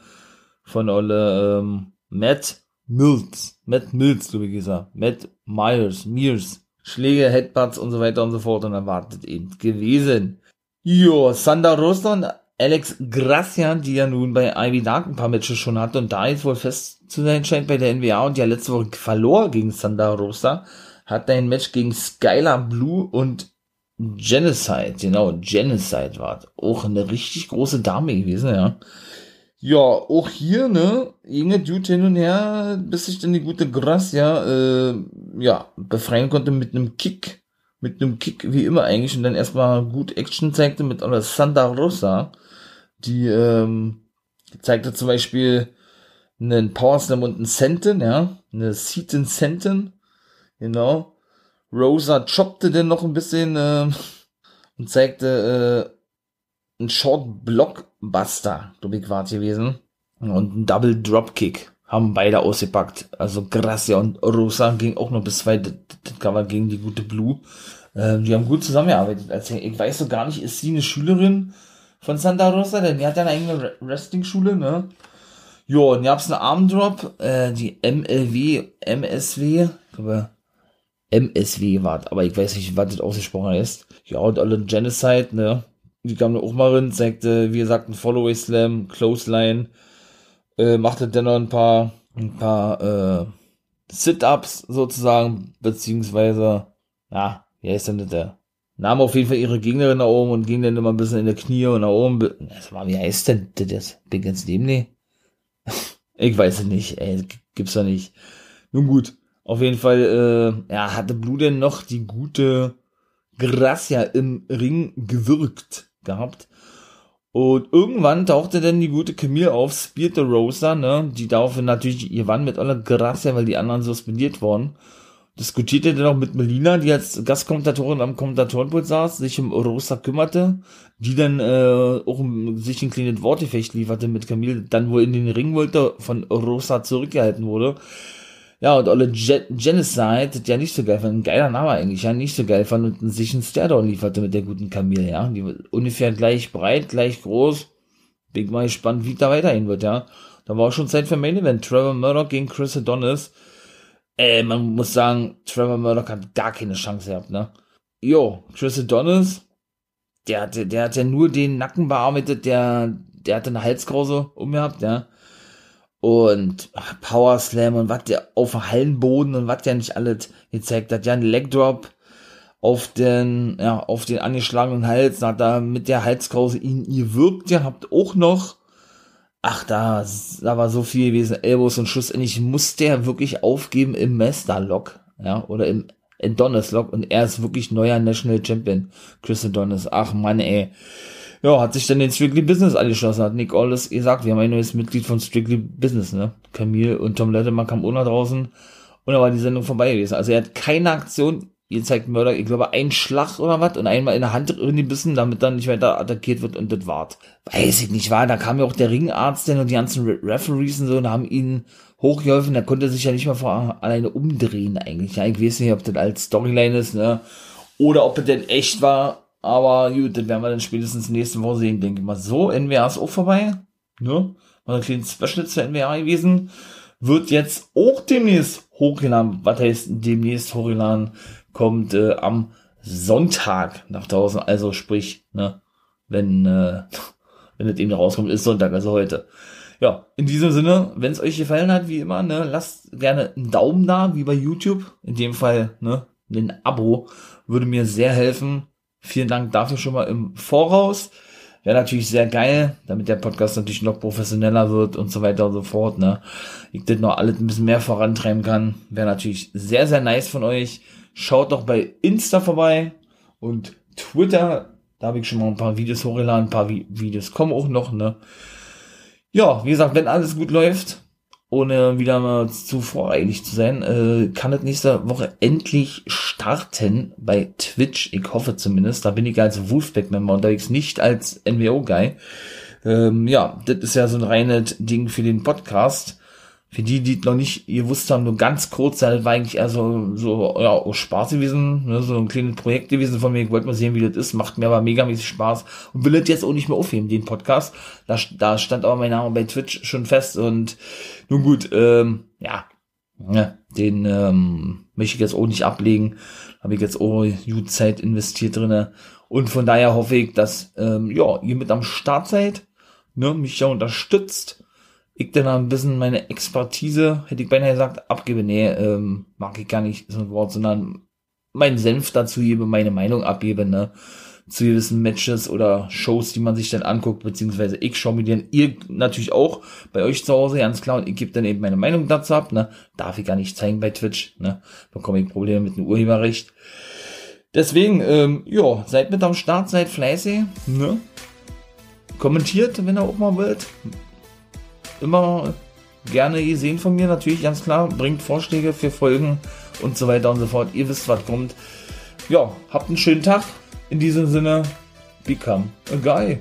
von Olle ähm, Matt Mills, Matt Mills, glaube ich gesagt, Matt Myers, Mears, Schläge, Headbutts und so weiter und so fort und erwartet eben gewesen. Jo, Sander Roster und Alex Gracia, die ja nun bei Ivy Dark ein paar Matches schon hatte und da jetzt wohl fest zu sein scheint bei der NWA und ja letzte Woche verlor gegen Sander Rosa, hat ein Match gegen Skylar Blue und Genocide, genau, Genocide war auch eine richtig große Dame gewesen, ja. Ja, auch hier, ne, Inge Dude hin und her, bis sich dann die gute Gracia, äh, ja, befreien konnte mit einem Kick, mit einem Kick, wie immer eigentlich, und dann erstmal gut Action zeigte mit einer Santa Rosa, die, ähm, zeigte zum Beispiel einen Power Slam und einen Senten, ja, eine Seaton Senten, genau. Rosa choppte dann noch ein bisschen, äh, und zeigte, äh, ein Short Blockbuster, glaube ich, war gewesen. Und ein Double Dropkick haben beide ausgepackt. Also Gracia und Rosa ging auch noch bis zwei, das Cover gegen die gute Blue. Ähm, die haben gut zusammengearbeitet. Also ich weiß so gar nicht, ist sie eine Schülerin von Santa Rosa? Denn die hat ja eine eigene Wrestling-Schule, ne? Jo, und gab's einen Armdrop, äh, die MLW, MSW, glaube MSW war, aber ich weiß nicht, was das ausgesprochen ist. Ja, und alle Genocide, ne? die kam auch mal rein, zeigte, wie gesagt, ein Followaway Slam, Clothesline, äh, machte dann noch ein paar, ein paar, äh, Sit-Ups sozusagen, beziehungsweise, ja, wie heißt denn das der? Nahm auf jeden Fall ihre Gegnerin nach oben und ging dann immer ein bisschen in der Knie und nach oben. Das wie heißt denn das jetzt? Bin ganz neben nee? ich weiß es nicht, ey, gibt's doch nicht. Nun gut, auf jeden Fall, äh, ja, hatte Blue denn noch die gute Gracia im Ring gewirkt gehabt. Und irgendwann tauchte dann die gute Camille auf, Spear Rosa, ne, die daraufhin natürlich ihr Wann mit aller Gracia, weil die anderen suspendiert wurden. Diskutierte dann auch mit Melina, die als Gastkommentatorin am Kommentatorenpult saß, sich um Rosa kümmerte, die dann äh, auch um, sich ein kleines Wortefecht lieferte mit Camille, dann wohl in den Ring wollte, von Rosa zurückgehalten wurde. Ja, und alle Gen Genocide, ja nicht so geil fand, ein geiler Name eigentlich, ja, nicht so geil fand und sich ein Stairdown lieferte mit der guten Camille, ja, die ungefähr gleich breit, gleich groß. Bin mal gespannt, wie da weiterhin wird, ja. Da war auch schon Zeit für Main Event. Trevor Murdoch gegen Chris Adonis. Äh, man muss sagen, Trevor Murdoch hat gar keine Chance gehabt, ne. Jo, Chris Adonis, der hatte, der hat ja nur den Nacken bearbeitet, der, der hatte eine Halskrause umgehabt, ja und Power Slam und was der auf dem Hallenboden und was der nicht alles gezeigt hat. Ja, ein Leg Drop auf den, ja, auf den angeschlagenen Hals, hat da mit der Halskrause ihn ihr wirkt, ihr habt auch noch, ach, da, da war so viel gewesen, Elbows und schlussendlich muss der wirklich aufgeben im Master Lock, ja, oder im Adonis Lock. Und er ist wirklich neuer National Champion, Chris Adonis, ach Mann, ey ja, hat sich dann den Strictly Business angeschlossen, hat Nick Aldis gesagt, wir haben ein neues Mitglied von Strictly Business, ne? Camille und Tom Letterman kam ohne draußen und da war die Sendung vorbei gewesen. Also er hat keine Aktion, ihr zeigt Mörder, ich glaube, ein Schlag oder was und einmal in der Hand irgendwie bissen, damit dann nicht weiter attackiert wird und das wart. Weiß ich nicht, war, da kam ja auch der Ringarzt denn und die ganzen Re Referees und so und haben ihn hochgeholfen, der konnte sich ja nicht mal vor alleine umdrehen eigentlich. Ja, ich weiß nicht, ob das als Storyline ist, ne? Oder ob das denn echt war, aber gut, das werden wir dann spätestens nächste Woche sehen, denke ich mal. So, NWA ist auch vorbei. Ne? Mal ein kleines Special zur NWA gewesen. Wird jetzt auch demnächst hochgeladen. Was heißt demnächst hochgeladen? Kommt äh, am Sonntag nach draußen. Also sprich, ne, wenn, äh, wenn es eben rauskommt, ist Sonntag, also heute. Ja, in diesem Sinne, wenn es euch gefallen hat, wie immer, ne, lasst gerne einen Daumen da, wie bei YouTube. In dem Fall, ne, ein Abo würde mir sehr helfen. Vielen Dank dafür schon mal im Voraus. Wäre natürlich sehr geil, damit der Podcast natürlich noch professioneller wird und so weiter und so fort. Ne? Ich das noch alles ein bisschen mehr vorantreiben kann. Wäre natürlich sehr, sehr nice von euch. Schaut doch bei Insta vorbei und Twitter. Da habe ich schon mal ein paar Videos hochgeladen. Ein paar Vi Videos kommen auch noch. Ne? Ja, wie gesagt, wenn alles gut läuft, ohne wieder mal zu voreilig zu sein, äh, kann es nächste Woche endlich starten bei Twitch. Ich hoffe zumindest. Da bin ich als Wolfpack-Member unterwegs, nicht als NWO-Guy. Ähm, ja, das ist ja so ein reines Ding für den Podcast. Für die, die noch nicht gewusst haben, nur ganz kurz, das war eigentlich eher so, so ja, Spaß gewesen, ne, so ein kleines Projekt gewesen von mir. Ich wollte mal sehen, wie das ist. Macht mir aber megamäßig Spaß und will das jetzt auch nicht mehr aufheben, den Podcast. Da, da stand aber mein Name bei Twitch schon fest und nun gut, ähm, ja, Ja, den ähm, möchte ich jetzt auch nicht ablegen. Habe ich jetzt auch gut Zeit investiert drinne. Und von daher hoffe ich, dass ähm, ja, ihr mit am Start seid, ne, mich ja unterstützt. Ich dann ein bisschen meine Expertise, hätte ich beinahe gesagt, abgebe. Nee, ähm, mag ich gar nicht so ein Wort, sondern meinen Senf dazu gebe, meine Meinung abgebe, ne? Zu gewissen Matches oder Shows, die man sich dann anguckt, beziehungsweise ich schaue mir den, ihr natürlich auch bei euch zu Hause, ganz klar, und ich gebe dann eben meine Meinung dazu ab, ne? Darf ich gar nicht zeigen bei Twitch, ne? Bekomme ich Probleme mit dem Urheberrecht. Deswegen, ähm, ja, seid mit am Start, seid fleißig, ne? Kommentiert, wenn ihr auch mal wollt. Immer gerne gesehen von mir, natürlich, ganz klar. Bringt Vorschläge für Folgen und so weiter und so fort. Ihr wisst, was kommt. Ja, habt einen schönen Tag. In diesem Sinne, become a guy.